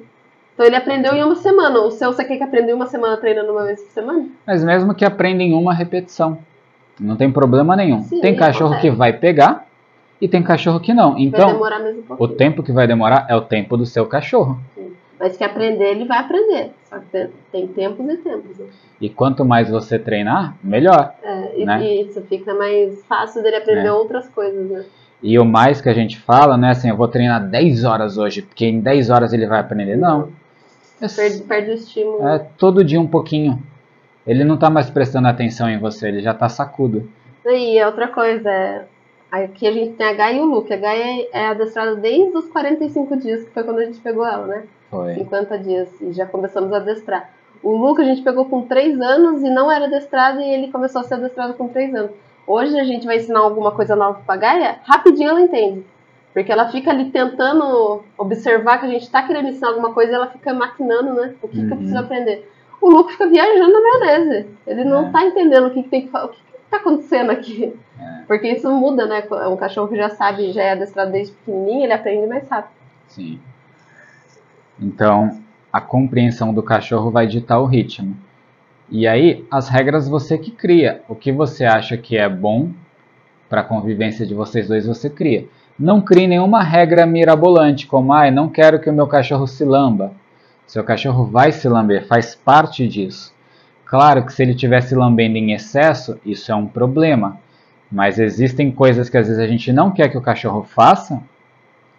Então ele aprendeu em uma semana. O seu você quer que aprenda em uma semana treinando uma vez por semana? Mas mesmo que aprenda em uma repetição, não tem problema nenhum. Sim, tem cachorro acontece. que vai pegar e tem cachorro que não. Então, um o tempo que vai demorar é o tempo do seu cachorro. Mas que aprender, ele vai aprender. Só que tem, tem tempos e tempos. Né? E quanto mais você treinar, melhor. É, e, Né? isso fica mais fácil dele aprender É. outras coisas, né? E o mais que a gente fala, né, assim, eu vou treinar 10 horas hoje, porque em 10 horas ele vai aprender. Não. Perde, perde o estímulo. é todo dia um pouquinho. Ele não tá mais prestando atenção em você, ele já tá sacudo. E outra coisa, é, aqui a gente tem a Gaia e o Luke. A Gaia é adestrada desde os 45 dias, que foi quando a gente pegou ela, né? Foi. 50 dias, e já começamos a adestrar. O Luke a gente pegou com 3 anos e não era adestrado, e ele começou a ser adestrado com 3 anos. Hoje a gente vai ensinar alguma coisa nova pra Gaia, rapidinho ela entende. Porque ela fica ali tentando observar que a gente tá querendo ensinar alguma coisa e ela fica maquinando, né? O que, que eu Uhum. preciso aprender. O Luke fica viajando na maionese. Ele não É. tá entendendo o que, que tem que fazer. O que, que tá acontecendo aqui? É. Porque isso muda, né? Um cachorro que já sabe, já é adestrado desde pequenininho, ele aprende mais rápido. Sim. Então, a compreensão do cachorro vai ditar o ritmo. E aí, as regras você que cria. O que você acha que é bom para a convivência de vocês dois, você cria. Não crie nenhuma regra mirabolante, como, ah, não quero que o meu cachorro se lamba. Seu cachorro vai se lamber, faz parte disso. Claro que se ele estiver se lambendo em excesso, isso é um problema. Mas existem coisas que às vezes a gente não quer que o cachorro faça,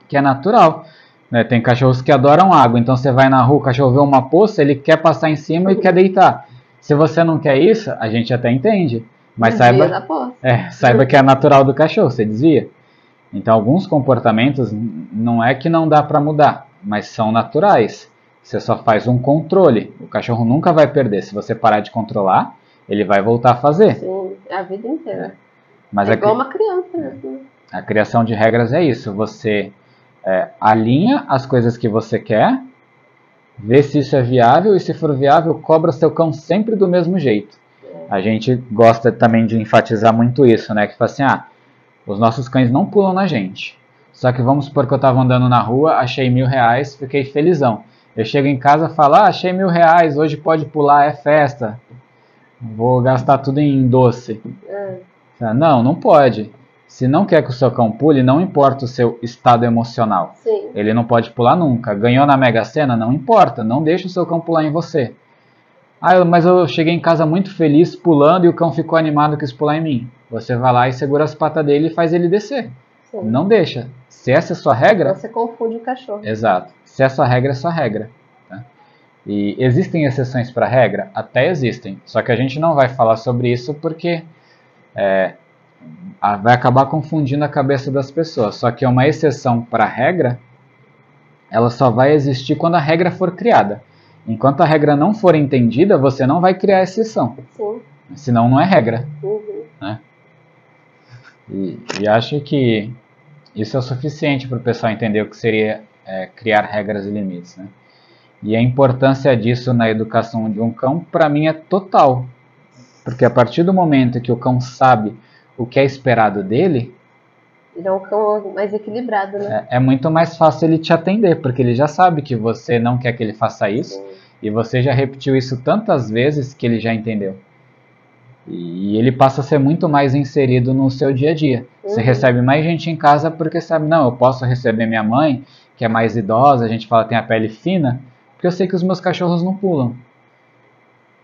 que é natural. Né? Tem cachorros que adoram água, então você vai na rua, o cachorro vê uma poça, ele quer passar em cima e quer deitar. Se você não quer isso, a gente até entende. Mas Desvia saiba, é, saiba que é natural do cachorro, você desvia. Então, alguns comportamentos não é que não dá para mudar, mas são naturais. Você só faz um controle. O cachorro nunca vai perder. Se você parar de controlar, ele vai voltar a fazer. Sim, é a vida inteira. Mas é a, igual uma criança né? a criação de regras é isso. Você é, alinha as coisas que você quer, vê se isso é viável e se for viável, cobra seu cão sempre do mesmo jeito. A gente gosta também de enfatizar muito isso, né? Que fala assim, ah, os nossos cães não pulam na gente. Só que vamos supor que eu estava andando na rua, achei mil reais, fiquei felizão. Eu chego em casa e falo, ah, achei mil reais, hoje pode pular, é festa. Vou gastar tudo em doce. É. Não, não pode. Se não quer que o seu cão pule, não importa o seu estado emocional. Sim. Ele não pode pular nunca. Ganhou na Mega Sena? Não importa. Não deixa o seu cão pular em você. Ah, mas eu cheguei em casa muito feliz pulando e o cão ficou animado que quis pular em mim. Você vai lá e segura as patas dele e faz ele descer. sim. Não deixa. Se essa é sua regra, Você confunde o cachorro. Exato. Se essa regra é sua regra. tá? E existem exceções para a regra? Até existem. Só que a gente não vai falar sobre isso porque é, vai acabar confundindo a cabeça das pessoas. Só que uma exceção para a regra, ela só vai existir quando a regra for criada. Enquanto a regra não for entendida, você não vai criar exceção. Sim. Senão não é regra. Uhum. E, e acho que isso é o suficiente para o pessoal entender o que seria é, criar regras e limites. Né? E a importância disso na educação de um cão, para mim, é total. Porque a partir do momento que o cão sabe o que é esperado dele, Ele é um cão mais equilibrado, né? é, é muito mais fácil ele te atender, porque ele já sabe que você não quer que ele faça isso, Sim. e você já repetiu isso tantas vezes que ele já entendeu. E ele passa a ser muito mais inserido no seu dia a dia. Você Uhum. recebe mais gente em casa porque sabe, não, eu posso receber minha mãe, que é mais idosa, a gente fala tem a pele fina, porque eu sei que os meus cachorros não pulam.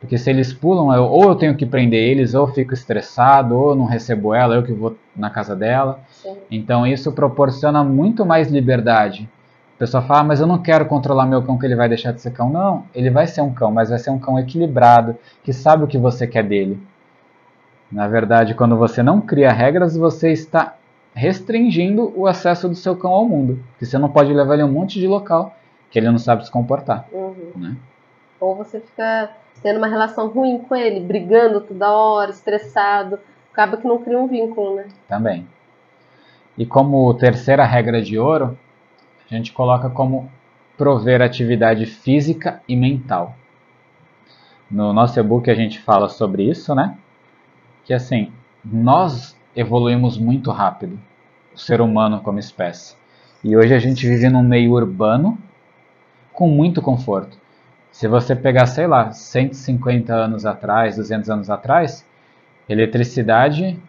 Porque se eles pulam, eu- ou eu tenho que prender eles, ou eu fico estressado, ou eu não recebo ela, eu que vou na casa dela. Sim. Então isso proporciona muito mais liberdade. A pessoa fala, ah, mas eu não quero controlar meu cão que ele vai deixar de ser cão. Não, ele vai ser um cão, mas vai ser um cão equilibrado, que sabe o que você quer dele. Na verdade, quando você não cria regras, você está restringindo o acesso do seu cão ao mundo. Porque você não pode levar ele a um monte de local que ele não sabe se comportar. Uhum. Né? Ou você fica tendo uma relação ruim com ele, brigando toda hora, estressado. Acaba que não cria um vínculo, né? Também. E como terceira regra de ouro, a gente coloca como prover atividade física e mental. No nosso e-book a gente fala sobre isso, né? Que assim, nós evoluímos muito rápido, o ser humano como espécie. E hoje a gente vive num meio urbano com muito conforto. Se você pegar, sei lá, 150 anos atrás, 200 anos atrás, eletricidade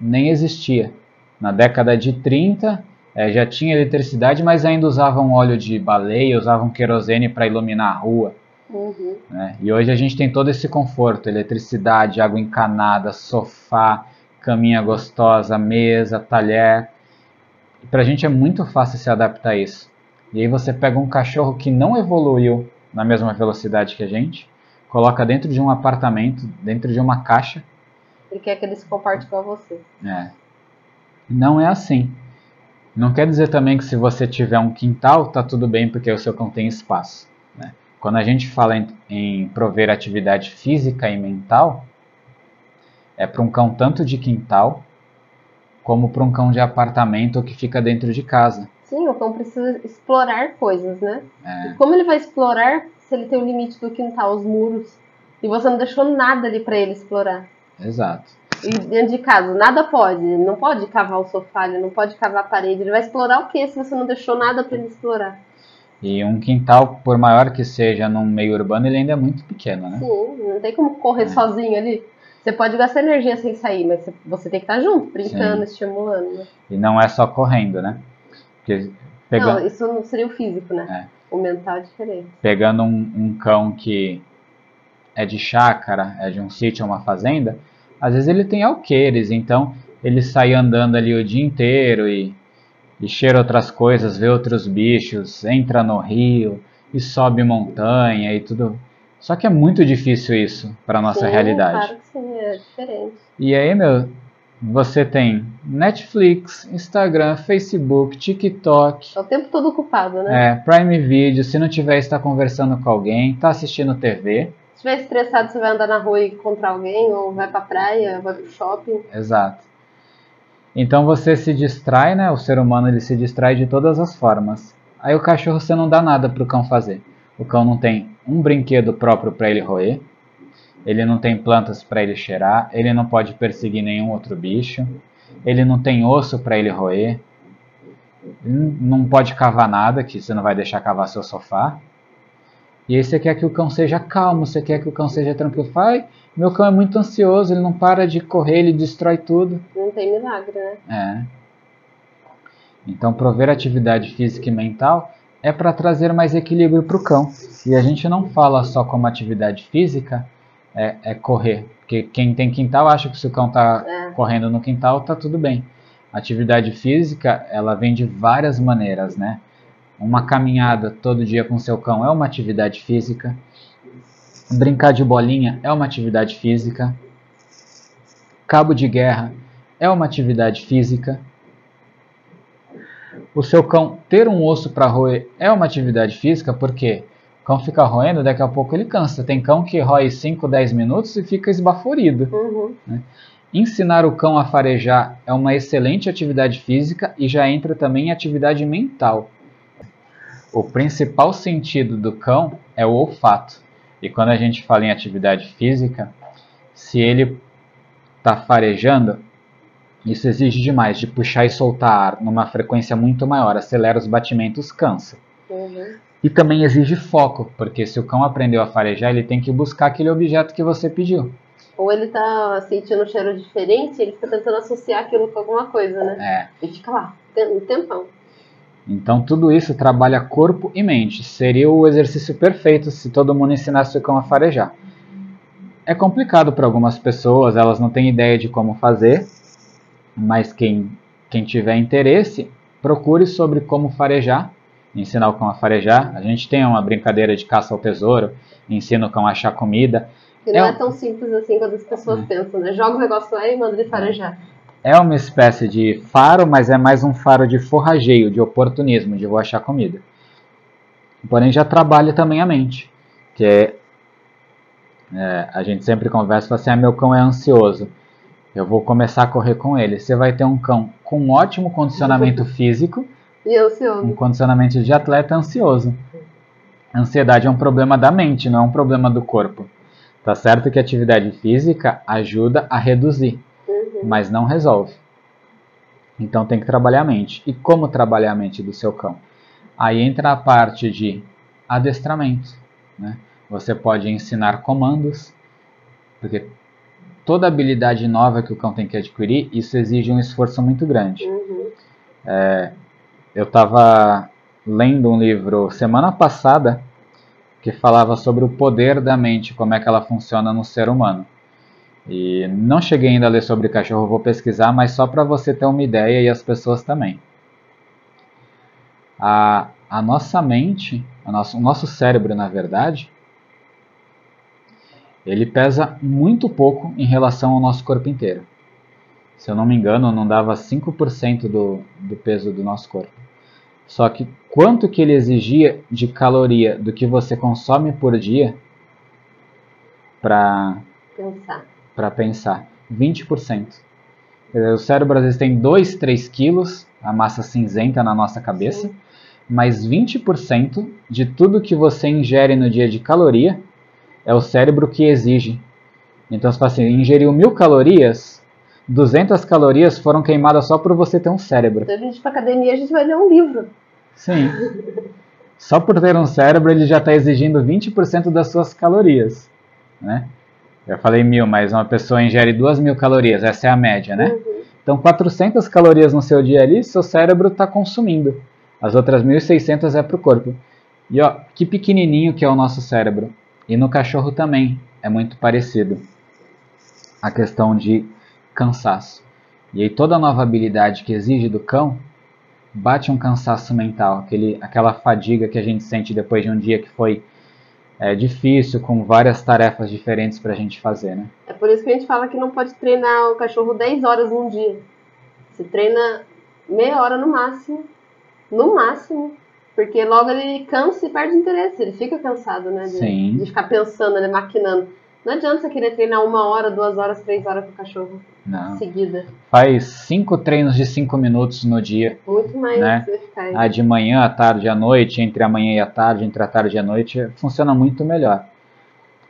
nem existia. Na década de 30 eh, já tinha eletricidade, mas ainda usavam óleo de baleia, usavam querosene para iluminar a rua. Uhum. né? E hoje a gente tem todo esse conforto: eletricidade, água encanada, sofá, caminha gostosa, mesa, talher. E pra gente é muito fácil se adaptar a isso. E aí você pega um cachorro que não evoluiu na mesma velocidade que a gente, coloca dentro de um apartamento, dentro de uma caixa. Ele quer que ele se comporte a você. É. Não é assim. Não quer dizer também que se você tiver um quintal, tá tudo bem porque o seu cão tem espaço. né? Quando a gente fala em, em prover atividade física e mental, é para um cão tanto de quintal como para um cão de apartamento que fica dentro de casa. Sim, o cão precisa explorar coisas, né? É, E como ele vai explorar se ele tem o limite do quintal, os muros, e você não deixou nada ali pra ele explorar? exato. E dentro de casa, nada pode. Ele não pode cavar o sofá, ele não pode cavar a parede. Ele vai explorar o que se você não deixou nada pra ele explorar? E um quintal, por maior que seja num meio urbano, ele ainda é muito pequeno, né? Sim, não tem como correr sozinho ali. Você pode gastar energia sem sair, mas você- tem que estar junto, brincando, estimulando, né? E não é só correndo, né? Porque pegando... Não, isso não seria o físico, né? O mental é diferente. pegando um, um cão que é de chácara, é de um sítio, uma fazenda, às vezes ele tem alqueires, então ele sai andando ali o dia inteiro e, e cheira outras coisas, vê outros bichos, entra no rio e sobe montanha e tudo. Só que é muito difícil isso para nossa sim, realidade. Claro que sim, é diferente. E aí, meu, você tem Netflix, Instagram, Facebook, TikTok, É o tempo todo ocupado, né? é, Prime Video, se não tiver, está conversando com alguém, está assistindo TV. Se estiver estressado, você vai andar na rua e encontrar alguém, ou vai pra praia, vai pro shopping. Exato. Então você se distrai, né? O ser humano ele se distrai de todas as formas. Aí o cachorro você não dá nada pro cão fazer. O cão não tem um brinquedo próprio para ele roer. Ele não tem plantas para ele cheirar, ele não pode perseguir nenhum outro bicho, ele não tem osso para ele roer, não pode cavar nada, que você não vai deixar cavar seu sofá. E aí você quer que o cão seja calmo, você quer que o cão seja tranquilo. Fai, meu cão é muito ansioso, ele não para de correr, ele destrói tudo. Não tem milagre, né? É. Então, prover atividade física e mental é para trazer mais equilíbrio para o cão. E a gente não fala só como atividade física, é, é correr. Porque quem tem quintal acha que se o cão está é. correndo no quintal, tá tudo bem. Atividade física, ela vem de várias maneiras, né? Uma caminhada todo dia com seu cão é uma atividade física. Brincar de bolinha é uma atividade física. Cabo de guerra é uma atividade física. O seu cão ter um osso para roer é uma atividade física, porque o cão fica roendo, daqui a pouco ele cansa. Tem cão que rói 5, 10 minutos e fica esbaforido. Uhum. Né? Ensinar o cão a farejar é uma excelente atividade física e já entra também em atividade mental. O principal sentido do cão é o olfato. E quando a gente fala em atividade física, se ele está farejando, isso exige demais, de puxar e soltar ar numa frequência muito maior, acelera os batimentos, cansa. Uhum. E também exige foco, porque se o cão aprendeu a farejar, ele tem que buscar aquele objeto que você pediu. Ou ele tá sentindo um cheiro diferente, ele fica tentando associar aquilo com alguma coisa, né? É. E fica lá, um tempão. Então tudo isso trabalha corpo e mente. Seria o exercício perfeito se todo mundo ensinasse o cão a farejar. É complicado para algumas pessoas, elas não têm ideia de como fazer, mas quem, quem tiver interesse, procure sobre como farejar, ensinar o cão a farejar. A gente tem uma brincadeira de caça ao tesouro, ensina o cão a achar comida. Que não é, é tão simples assim quando as pessoas é. pensam, né? Joga o negócio lá e manda ele farejar é uma espécie de faro, mas é mais um faro de forrageio, de oportunismo, de vou achar comida. Porém, já trabalha também a mente, que é, é a gente sempre conversa assim, ah, meu cão é ansioso, eu vou começar a correr com ele. Você vai ter um cão com um ótimo condicionamento (laughs) físico e ansioso. um condicionamento de atleta ansioso. A ansiedade é um problema da mente, não é um problema do corpo. Tá certo que a atividade física ajuda a reduzir mas não resolve. Então tem que trabalhar a mente. E como trabalhar a mente do seu cão? Aí entra a parte de adestramento. Né? Você pode ensinar comandos, porque toda habilidade nova que o cão tem que adquirir, isso exige um esforço muito grande. Uhum. É, eu estava lendo um livro semana passada que falava sobre o poder da mente, como é que ela funciona no ser humano. E não cheguei ainda a ler sobre cachorro, vou pesquisar, mas só para você ter uma ideia e as pessoas também. A, a nossa mente, a nosso, o nosso cérebro, na verdade, ele pesa muito pouco em relação ao nosso corpo inteiro. Se eu não me engano, não dava 5% do, do peso do nosso corpo. Só que quanto que ele exigia de caloria do que você consome por dia para pensar para pensar. 20%. O cérebro às vezes tem 2, 3 quilos, a massa cinzenta na nossa cabeça, Sim. mas 20% de tudo que você ingere no dia de caloria é o cérebro que exige. Então, se assim, ingeriu mil calorias, 200 calorias foram queimadas só por você ter um cérebro. Então, a gente para academia, a gente vai ler um livro. Sim. só por ter um cérebro, ele já está exigindo 20% das suas calorias. Né? Eu falei mil, mas uma pessoa ingere duas mil calorias, essa é a média, né? Uhum. Então, 400 calorias no seu dia ali, seu cérebro está consumindo. As outras 1.600 é para o corpo. E ó, que pequenininho que é o nosso cérebro. E no cachorro também é muito parecido. A questão de cansaço. E aí toda nova habilidade que exige do cão bate um cansaço mental, aquele, aquela fadiga que a gente sente depois de um dia que foi é difícil, com várias tarefas diferentes para a gente fazer, né? É por isso que a gente fala que não pode treinar o cachorro 10 horas num dia. Você treina meia hora no máximo, no máximo, porque logo ele cansa e perde interesse, ele fica cansado, né? De, Sim. de ficar pensando, né, maquinando. Não adianta você querer treinar uma hora, duas horas, três horas com o cachorro Não. seguida. Faz cinco treinos de cinco minutos no dia. Muito mais né? A de manhã, à tarde, à noite, entre a manhã e a tarde, entre a tarde e a noite, funciona muito melhor.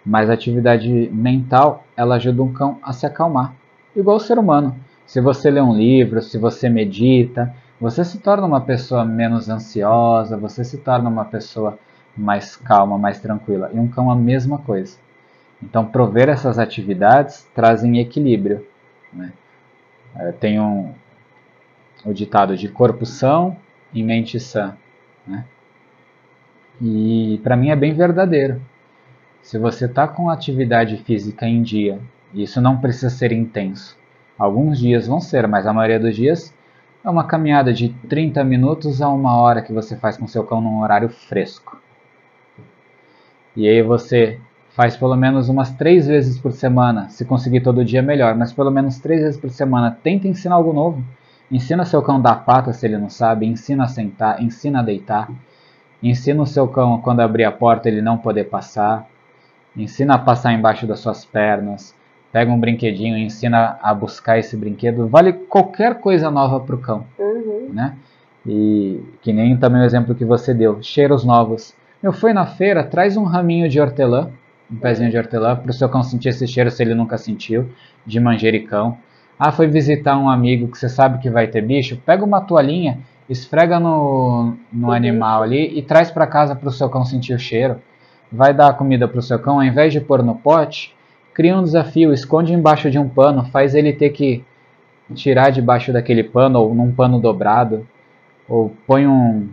Mas a atividade mental, ela ajuda um cão a se acalmar, igual o ser humano. Se você lê um livro, se você medita, você se torna uma pessoa menos ansiosa, você se torna uma pessoa mais calma, mais tranquila. E um cão a mesma coisa. Então, prover essas atividades trazem equilíbrio. Né? É, tem um, o ditado de corpo são e mente sã. Né? E para mim é bem verdadeiro. Se você está com atividade física em dia, isso não precisa ser intenso, Alguns dias vão ser, mas a maioria dos dias é uma caminhada de 30 minutos a uma hora que você faz com seu cão num horário fresco. E aí você faz pelo menos umas três vezes por semana. Se conseguir todo dia, melhor, mas pelo menos três vezes por semana. Tenta ensinar algo novo. Ensina seu cão a dar pata se ele não sabe, ensina a sentar, ensina a deitar. Ensina o seu cão quando abrir a porta ele não poder passar. Ensina a passar embaixo das suas pernas pega um brinquedinho e ensina a buscar esse brinquedo, vale qualquer coisa nova para o cão, uhum. né? E que nem também o exemplo que você deu, cheiros novos. Eu fui na feira, traz um raminho de hortelã, um pezinho de hortelã, para o seu cão sentir esse cheiro se ele nunca sentiu, de manjericão. Ah, foi visitar um amigo que você sabe que vai ter bicho, pega uma toalhinha, esfrega no, no animal ali e traz para casa para o seu cão sentir o cheiro. Vai dar comida para o seu cão, ao invés de pôr no pote, cria um desafio, esconde embaixo de um pano, faz ele ter que tirar debaixo daquele pano ou num pano dobrado, ou põe um,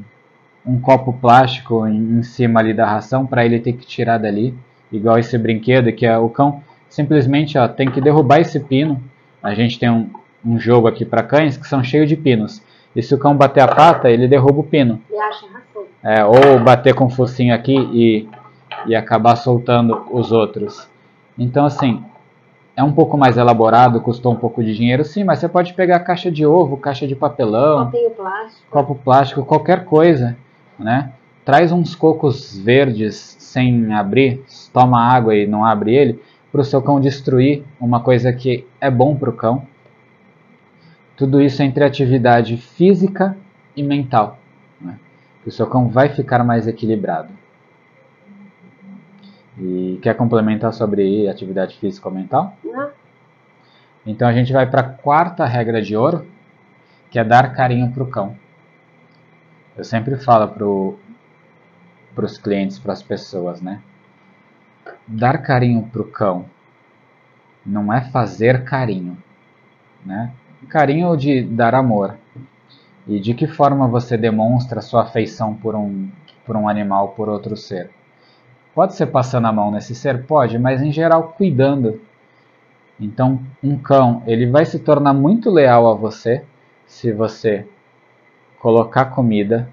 um copo plástico em, em cima ali da ração para ele ter que tirar dali, igual esse brinquedo que é o cão simplesmente ó, tem que derrubar esse pino. A gente tem um, um jogo aqui para cães que são cheios de pinos. E se o cão bater a pata, ele derruba o pino. E. É, ou bater com o focinho aqui e, e acabar soltando os outros. Então, assim, é um pouco mais elaborado, custou um pouco de dinheiro, sim, mas você pode pegar caixa de ovo, caixa de papelão, plástico. copo plástico, qualquer coisa, né? Traz uns cocos verdes sem abrir, toma água e não abre ele, para o seu cão destruir uma coisa que é bom para o cão. Tudo isso entre atividade física e mental. Né? O seu cão vai ficar mais equilibrado. E quer complementar sobre atividade física ou mental? Não. Então a gente vai para a quarta regra de ouro, que é dar carinho para o cão. Eu sempre falo para os clientes, para as pessoas, né? Dar carinho para o cão não é fazer carinho, né? Carinho de dar amor. E de que forma você demonstra sua afeição por um, por um animal, por outro ser? Pode ser passando a mão nesse ser? Pode, mas em geral cuidando. Então, um cão, ele vai se tornar muito leal a você se você colocar comida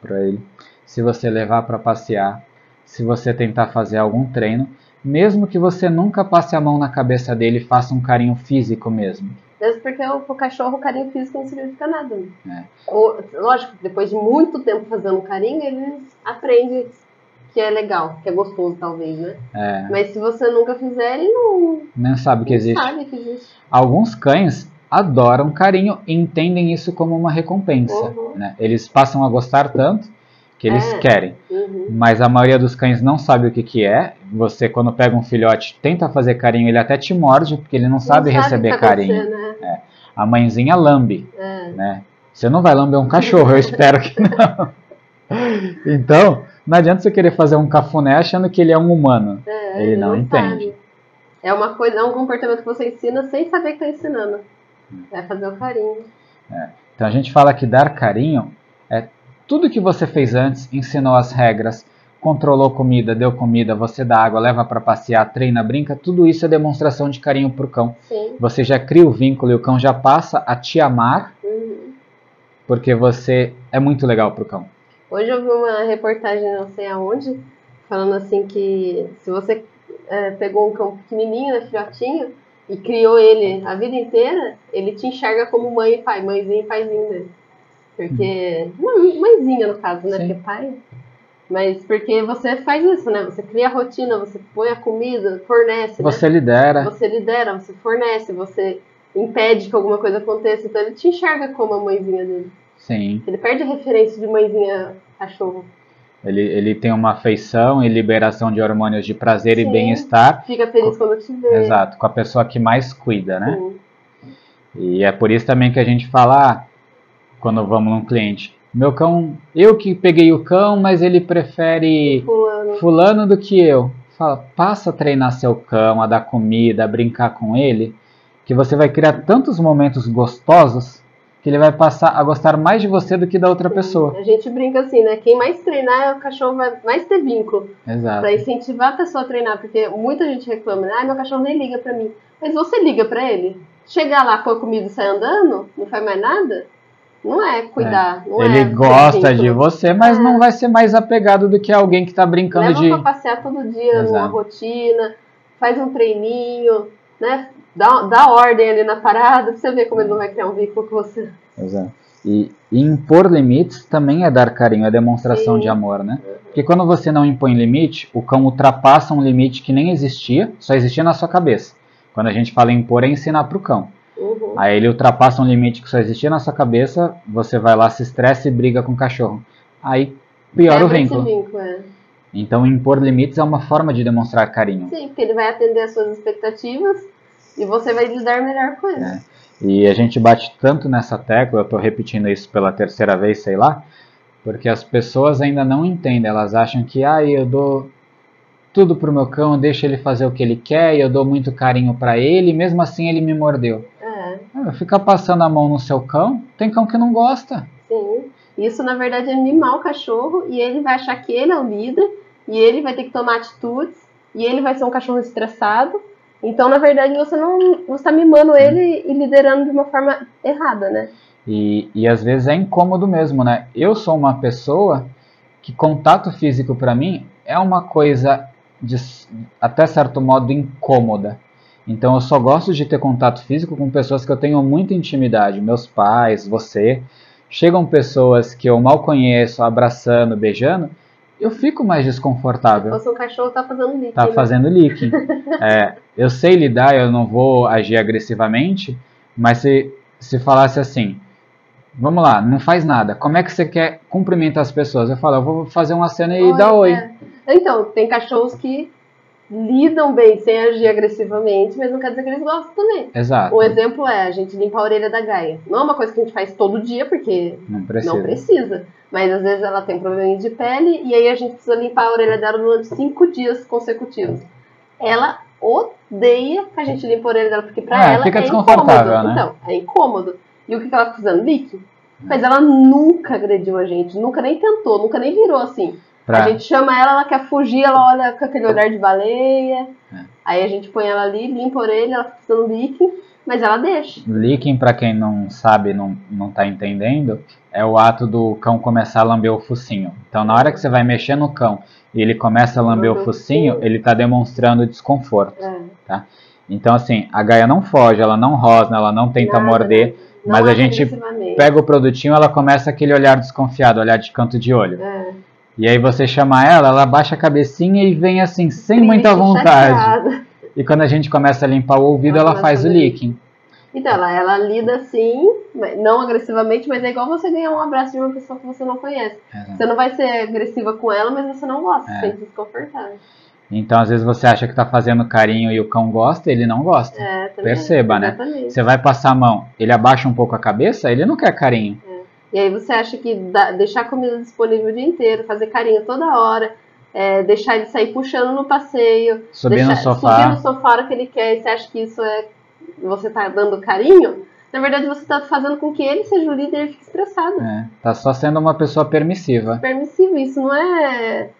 para ele, se você levar para passear, se você tentar fazer algum treino, mesmo que você nunca passe a mão na cabeça dele e faça um carinho físico mesmo. Mesmo porque o, cachorro, carinho físico não significa nada. É. Ou, lógico, depois de muito tempo fazendo carinho, eles aprendem que é legal, que é gostoso, talvez, né? É. Mas se você nunca fizer, ele não. Nem sabe que, existe. sabe que existe. Alguns cães adoram carinho e entendem isso como uma recompensa. Uhum. Né? Eles passam a gostar tanto que eles é. querem. Uhum. Mas a maioria dos cães não sabe o que, que é. Você, quando pega um filhote, tenta fazer carinho, ele até te morde, porque ele não, não sabe, sabe receber tá carinho. Né? É. A mãezinha lambe. É. Né? Você não vai lamber um cachorro, eu espero que não. (laughs) então, não adianta você querer fazer um cafuné achando que ele é um humano. É, ele não, não entende. Sabe. É uma coisa, é um comportamento que você ensina sem saber que está ensinando. É fazer o carinho. É. Então a gente fala que dar carinho é tudo que você fez antes, ensinou as regras, controlou comida, deu comida, você dá água, leva para passear, treina, brinca, tudo isso é demonstração de carinho para o cão. Sim. Você já cria o vínculo e o cão já passa a te amar, uhum. porque você é muito legal para o cão. Hoje eu vi uma reportagem, não sei aonde, falando assim que se você é, pegou um cão pequenininho, né, filhotinho, e criou ele a vida inteira, ele te enxerga como mãe e pai, mãezinha e paizinho dele. Porque. Hum. Mãezinha, no caso, né? Sim. Porque pai. Mas porque você faz isso, né? Você cria a rotina, você põe a comida, fornece. Né? Você né? lidera. Você lidera, você fornece, você impede que alguma coisa aconteça. Então ele te enxerga como a mãezinha dele. Sim. Ele perde a referência de mãezinha cachorro. Ele, ele tem uma afeição e liberação de hormônios de prazer Sim. e bem-estar. Fica feliz quando te vê. Exato, com a pessoa que mais cuida, né? Sim. E é por isso também que a gente fala, ah, quando vamos num cliente, meu cão, eu que peguei o cão, mas ele prefere Fulano. fulano do que eu. Fala, passa a treinar seu cão, a dar comida, a brincar com ele, que você vai criar tantos momentos gostosos que ele vai passar a gostar mais de você do que da outra pessoa. A gente brinca assim, né? Quem mais treinar, o cachorro vai mais ter vínculo. Exato. Pra incentivar a pessoa a treinar, porque muita gente reclama, né? Ah, meu cachorro nem liga pra mim. Mas você liga pra ele? Chegar lá, pôr comida e sair andando, não faz mais nada? Não é cuidar. Não Ele é gosta de você, mas É. não vai ser mais apegado do que alguém que tá brincando Leva de. pra passear todo dia numa Exato. rotina, faz um treininho, né? Dá, dá ordem ali na parada, pra você ver como ele não vai criar um vínculo com você. Exato. E, e impor limites também é dar carinho, é demonstração Sim. de amor, né? Porque quando você não impõe limite, o cão ultrapassa um limite que nem existia, só existia na sua cabeça. Quando a gente fala em impor, é ensinar pro cão. Aí ele ultrapassa um limite que só existia na sua cabeça, você vai lá, se estressa e briga com o cachorro. Aí piora o Quebra esse vínculo. vínculo, é. Então impor limites é uma forma de demonstrar carinho. Sim, porque ele vai atender às suas expectativas e você vai lidar melhor com ele. É. E a gente bate tanto nessa tecla, eu tô repetindo isso pela terceira vez, sei lá, porque as pessoas ainda não entendem, elas acham que ah, eu dou tudo pro meu cão, deixo ele fazer o que ele quer, eu dou muito carinho pra ele, e mesmo assim ele me mordeu. Ah, Fica passando a mão no seu cão, tem cão que não gosta. sim. Isso, na verdade, é mimar o cachorro e ele vai achar que ele é o líder e ele vai ter que tomar atitudes e ele vai ser um cachorro estressado. Então, na verdade, você não você tá mimando ele e liderando de uma forma errada, né? E, e às vezes é incômodo mesmo, né? Eu sou uma pessoa que contato físico pra mim é uma coisa de, até certo modo incômoda. Então eu só gosto de ter contato físico com pessoas que eu tenho muita intimidade, meus pais, você. Chegam pessoas que eu mal conheço, abraçando, beijando, eu fico mais desconfortável Ou se um cachorro tá fazendo líquido. tá fazendo leaking. (laughs) É, eu sei lidar, eu não vou agir agressivamente, mas se, se falasse assim, vamos lá, não faz nada, como é que você quer cumprimentar as pessoas? Eu falo, eu vou fazer uma cena e dar oi. é. Então, tem cachorros que lidam bem sem agir agressivamente, mas não quer dizer que eles gostam também. Exato, Um exemplo é a gente limpar a orelha da Gaia. Não é uma coisa que a gente faz todo dia, porque não precisa. não precisa. Mas às vezes ela tem um probleminha de pele e aí a gente precisa limpar a orelha dela durante cinco dias consecutivos. Ela odeia que a gente limpe a orelha dela, porque pra É, ela fica é desconfortável, incômodo. né? Então, é incômodo. E o que que ela tá fazendo? Lique. Mas ela nunca agrediu a gente, nunca nem tentou, nunca nem virou assim. Pra- A gente chama ela, ela quer fugir, ela olha com aquele olhar de baleia. É. Aí a gente põe ela ali, limpa a orelha, ela fica dando lique, mas ela deixa. Licking, pra quem não sabe, não, não tá entendendo, é o ato do cão começar a lamber o focinho. Então, na hora que você vai mexer no cão e ele começa a lamber o o focinho, ele tá demonstrando desconforto. É. Então, assim, a Gaia não foge, ela não rosna, ela não tenta Nada, morder, Não mas a é gente pega o produtinho, ela começa aquele olhar desconfiado, olhar de canto de olho. É. E aí você chama ela, ela baixa a cabecinha e vem assim, sem muita vontade. E quando a gente começa a limpar o ouvido, Ela ela faz o fazer licking. Então, ela, ela lida assim, não agressivamente, mas é igual você ganhar um abraço de uma pessoa que você não conhece. Você não vai ser agressiva com ela, mas você não gosta, É. você sente desconfortável. Então, às vezes você acha que tá fazendo carinho e o cão gosta, ele não gosta. É, também, Perceba, né? exatamente. Você vai passar a mão, ele abaixa um pouco a cabeça, ele não quer carinho. E aí você acha que dá- deixar a comida disponível o dia inteiro, fazer carinho toda hora, é, deixar ele sair puxando no passeio, Subir no sofá. subir no sofá hora que ele quer, e você acha que isso é. Você tá dando carinho, na verdade você tá fazendo com que ele seja o líder e fique estressado. É, tá só sendo uma pessoa permissiva. Permissivo, isso não é,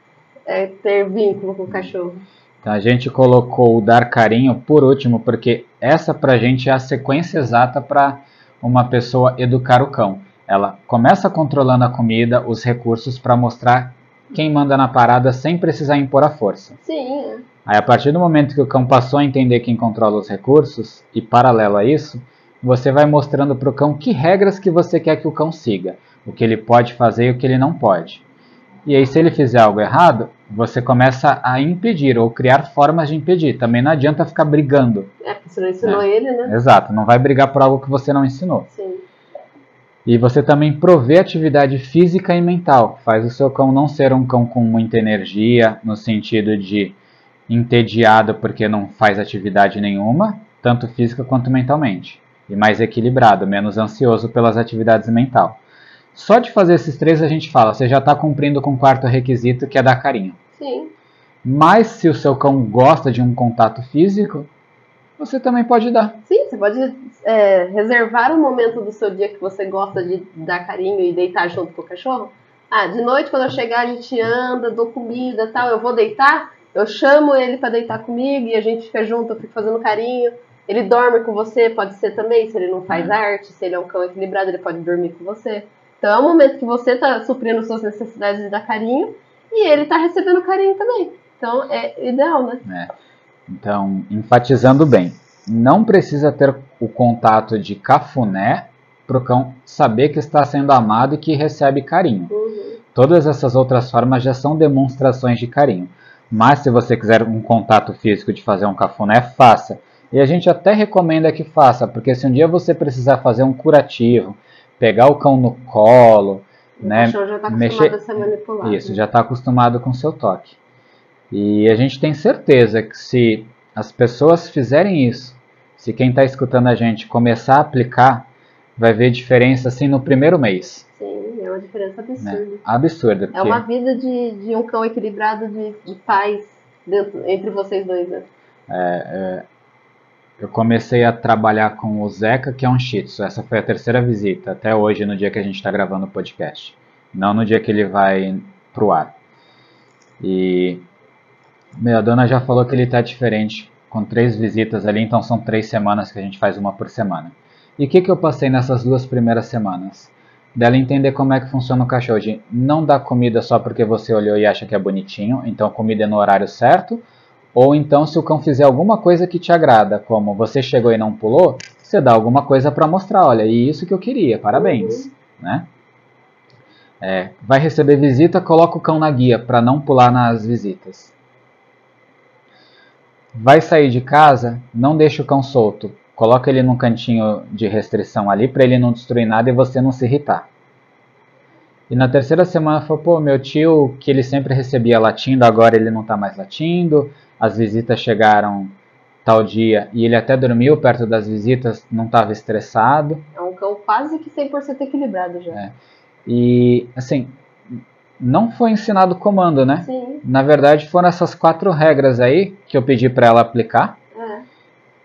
é ter vínculo com o cachorro. Então a gente colocou o dar carinho por último, porque essa pra gente é a sequência exata para uma pessoa educar o cão. Ela começa controlando a comida, os recursos para mostrar quem manda na parada sem precisar impor a força. Sim, é. Aí a partir do momento que o cão passou a entender quem controla os recursos e paralelo a isso, você vai mostrando para o cão que regras que você quer que o cão siga, o que ele pode fazer e o que ele não pode. E aí se ele fizer algo errado, você começa a impedir ou criar formas de impedir. Também não adianta ficar brigando. É, porque você não ensinou ele, né? Exato, não vai brigar por algo que você não ensinou. Sim. E você também provê atividade física e mental. Faz o seu cão não ser um cão com muita energia, no sentido de entediado porque não faz atividade nenhuma, tanto física quanto mentalmente. E mais equilibrado, menos ansioso pelas atividades mental. Só de fazer esses três a gente fala, você já está cumprindo com o quarto requisito que é dar carinho. Sim. Mas se o seu cão gosta de um contato físico, você também pode dar. Sim, você pode é, reservar um momento do seu dia que você gosta de dar carinho e deitar junto com o cachorro. Ah, de noite quando eu chegar a gente anda, dou comida tal, eu vou deitar, eu chamo ele para deitar comigo e a gente fica junto, eu fico fazendo carinho. Ele dorme com você, pode ser também, se ele não faz arte, se ele é um cão equilibrado, ele pode dormir com você. Então é um momento que você está suprindo suas necessidades de dar carinho e ele está recebendo carinho também. Então é ideal, né? É. Então, enfatizando bem, não precisa ter o contato de cafuné para o cão saber que está sendo amado e que recebe carinho. Uhum. Todas essas outras formas já são demonstrações de carinho. Mas se você quiser um contato físico de fazer um cafuné, faça. E a gente até recomenda que faça, porque se um dia você precisar fazer um curativo, pegar o cão no colo, O né, já acostumado mexer- a ser manipulado. isso, já está acostumado com o seu toque. E a gente tem certeza que se as pessoas fizerem isso, se quem está escutando a gente começar a aplicar, vai ver diferença assim no primeiro mês. Sim, é uma diferença absurda. Né? Absurda. É Porque, uma vida de, de um cão equilibrado de, de paz dentro, entre vocês dois, né? Eu comecei a trabalhar com o Zeca, que é um Shih Tzu. Essa foi a terceira visita, até hoje, no dia que a gente está gravando o podcast. Não no dia que ele vai pro ar. E meu, a dona já falou que ele está diferente, com três visitas ali, então são três semanas que a gente faz uma por semana. E o que, que eu passei nessas duas primeiras semanas? Dela entender como é que funciona o cachorro. De não dar comida só porque você olhou e acha que é bonitinho, então comida é no horário certo, ou então, se o cão fizer alguma coisa que te agrada, como você chegou e não pulou, você dá alguma coisa para mostrar, olha, e isso que eu queria, parabéns, né? É, vai receber visita, coloca o cão na guia para não pular nas visitas. Vai sair de casa, não deixa o cão solto, coloca ele num cantinho de restrição ali para ele não destruir nada e você não se irritar. E na terceira semana falou, pô, meu tio que ele sempre recebia latindo, agora ele não tá mais latindo, as visitas chegaram tal dia e ele até dormiu perto das visitas, não estava estressado. É um cão quase que 100% equilibrado já. É. E assim, não foi ensinado comando, né? Sim, Na verdade, foram essas quatro regras aí que eu pedi para ela aplicar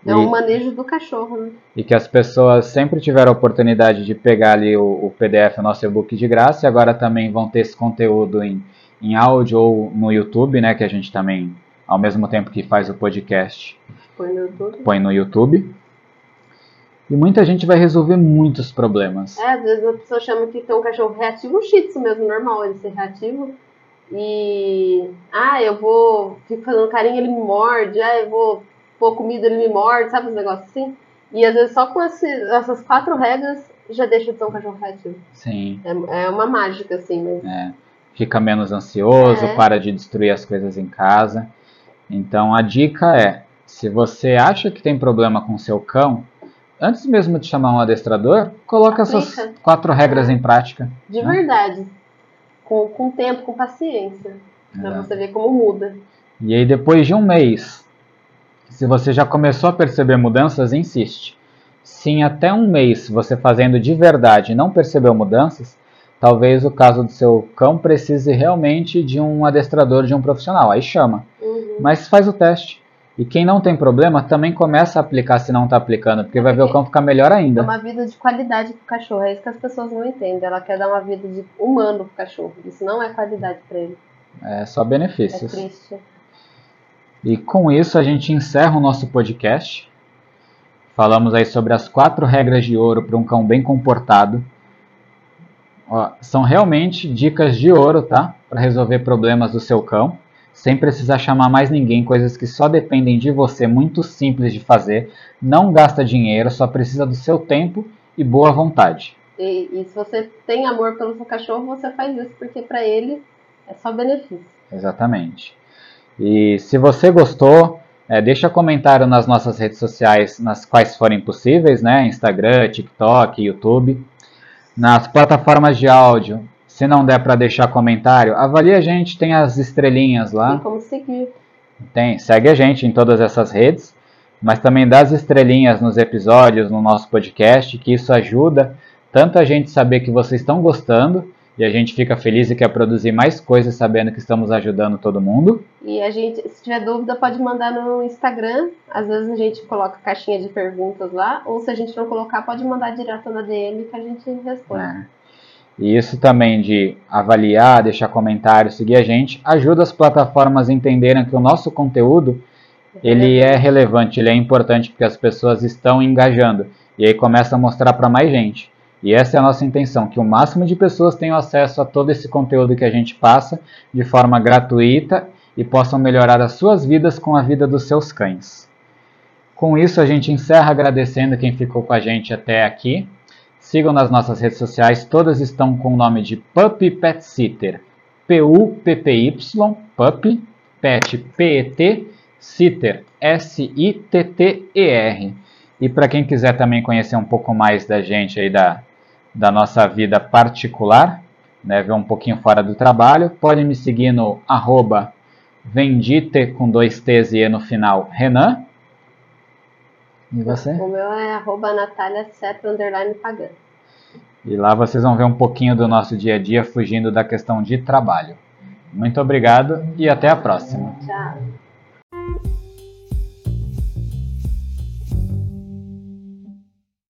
é. É um manejo do cachorro, né? e que as pessoas sempre tiveram a oportunidade de pegar ali o, o PDF, o nosso e-book de graça, e agora também vão ter esse conteúdo em, em áudio ou no YouTube, né? Que a gente também, ao mesmo tempo que faz o podcast, Põe no YouTube. põe no YouTube. E muita gente vai resolver muitos problemas. É, às vezes a pessoa chama que tem um cachorro reativo, um shih tzu mesmo, normal ele ser reativo. E. Ah, eu vou. Fico fazendo carinho, ele me morde. Ah, eu vou pôr comida, ele me morde, sabe os negócios assim? E às vezes só com esse- essas quatro regras já deixa de ser um cachorro reativo. Sim. É, é uma mágica, assim, mas. É, fica menos ansioso, É. para de destruir as coisas em casa. Então a dica é: se você acha que tem problema com seu cão, antes mesmo de chamar um adestrador, coloque essas Aplica. quatro regras em prática. De né? verdade. Com, com tempo, com paciência. Pra Exato. você ver como muda. E aí depois de um mês, se você já começou a perceber mudanças, insiste. Se em até um mês você fazendo de verdade não percebeu mudanças, talvez o caso do seu cão precise realmente de um adestrador, de um profissional. Aí chama. Uhum. Mas faz o teste. E quem não tem problema também começa a aplicar se não está aplicando, porque vai ver o cão ficar melhor É ainda. uma vida de qualidade pro cachorro. É isso que as pessoas não entendem. Ela quer dar uma vida de humano pro cachorro. Isso não é qualidade pra ele. É só É benefícios. triste. E com isso a gente encerra o nosso podcast. Falamos aí sobre as quatro regras de ouro para um cão bem comportado. Ó, são realmente dicas de ouro, tá? Para resolver problemas do seu cão, sem precisar chamar mais ninguém, coisas que só dependem de você, muito simples de fazer. Não gasta dinheiro, só precisa do seu tempo e boa vontade. E, e se você tem amor pelo seu cachorro, você faz isso porque pra ele é só benefício. Exatamente. E se você gostou, é, deixa comentário nas nossas redes sociais, nas quais forem possíveis, né? Instagram, TikTok, YouTube. Nas plataformas de áudio, se não der para deixar comentário, avalie a gente, tem as estrelinhas lá. Tem como seguir. Tem, segue a gente em todas essas redes, mas também dá as estrelinhas nos episódios, no nosso podcast, que isso ajuda tanto a gente saber que vocês estão gostando, e a gente fica feliz e quer produzir mais coisas sabendo que estamos ajudando todo mundo. E a gente, se tiver dúvida, pode mandar no Instagram. Às vezes a gente coloca caixinha de perguntas lá, ou se a gente não colocar, pode mandar direto na DM que a gente responde. É. E isso também de avaliar, deixar comentários, seguir a gente, ajuda as plataformas a entenderem que o nosso conteúdo ele é relevante, ele é importante porque as pessoas estão engajando. E aí começa a mostrar para mais gente. E essa é a nossa intenção, que o máximo de pessoas tenham acesso a todo esse conteúdo que a gente passa de forma gratuita e possam melhorar as suas vidas com a vida dos seus cães. Com isso, a gente encerra agradecendo quem ficou com a gente até aqui. Sigam nas nossas redes sociais, todas estão com o nome de Puppy Pet Sitter. P-U-P-P-Y, Puppy, Pet, P-E-T, Sitter, S-I-T-T-E-R. E para quem quiser também conhecer um pouco mais da gente aí, da, da nossa vida particular, né, ver um pouquinho fora do trabalho, pode me seguir no arroba vendite com dois T's e E no final, Renan. E você? O meu é arroba Pagan. E lá vocês vão ver um pouquinho do nosso dia a dia fugindo da questão de trabalho. Muito obrigado e até a próxima. Tchau.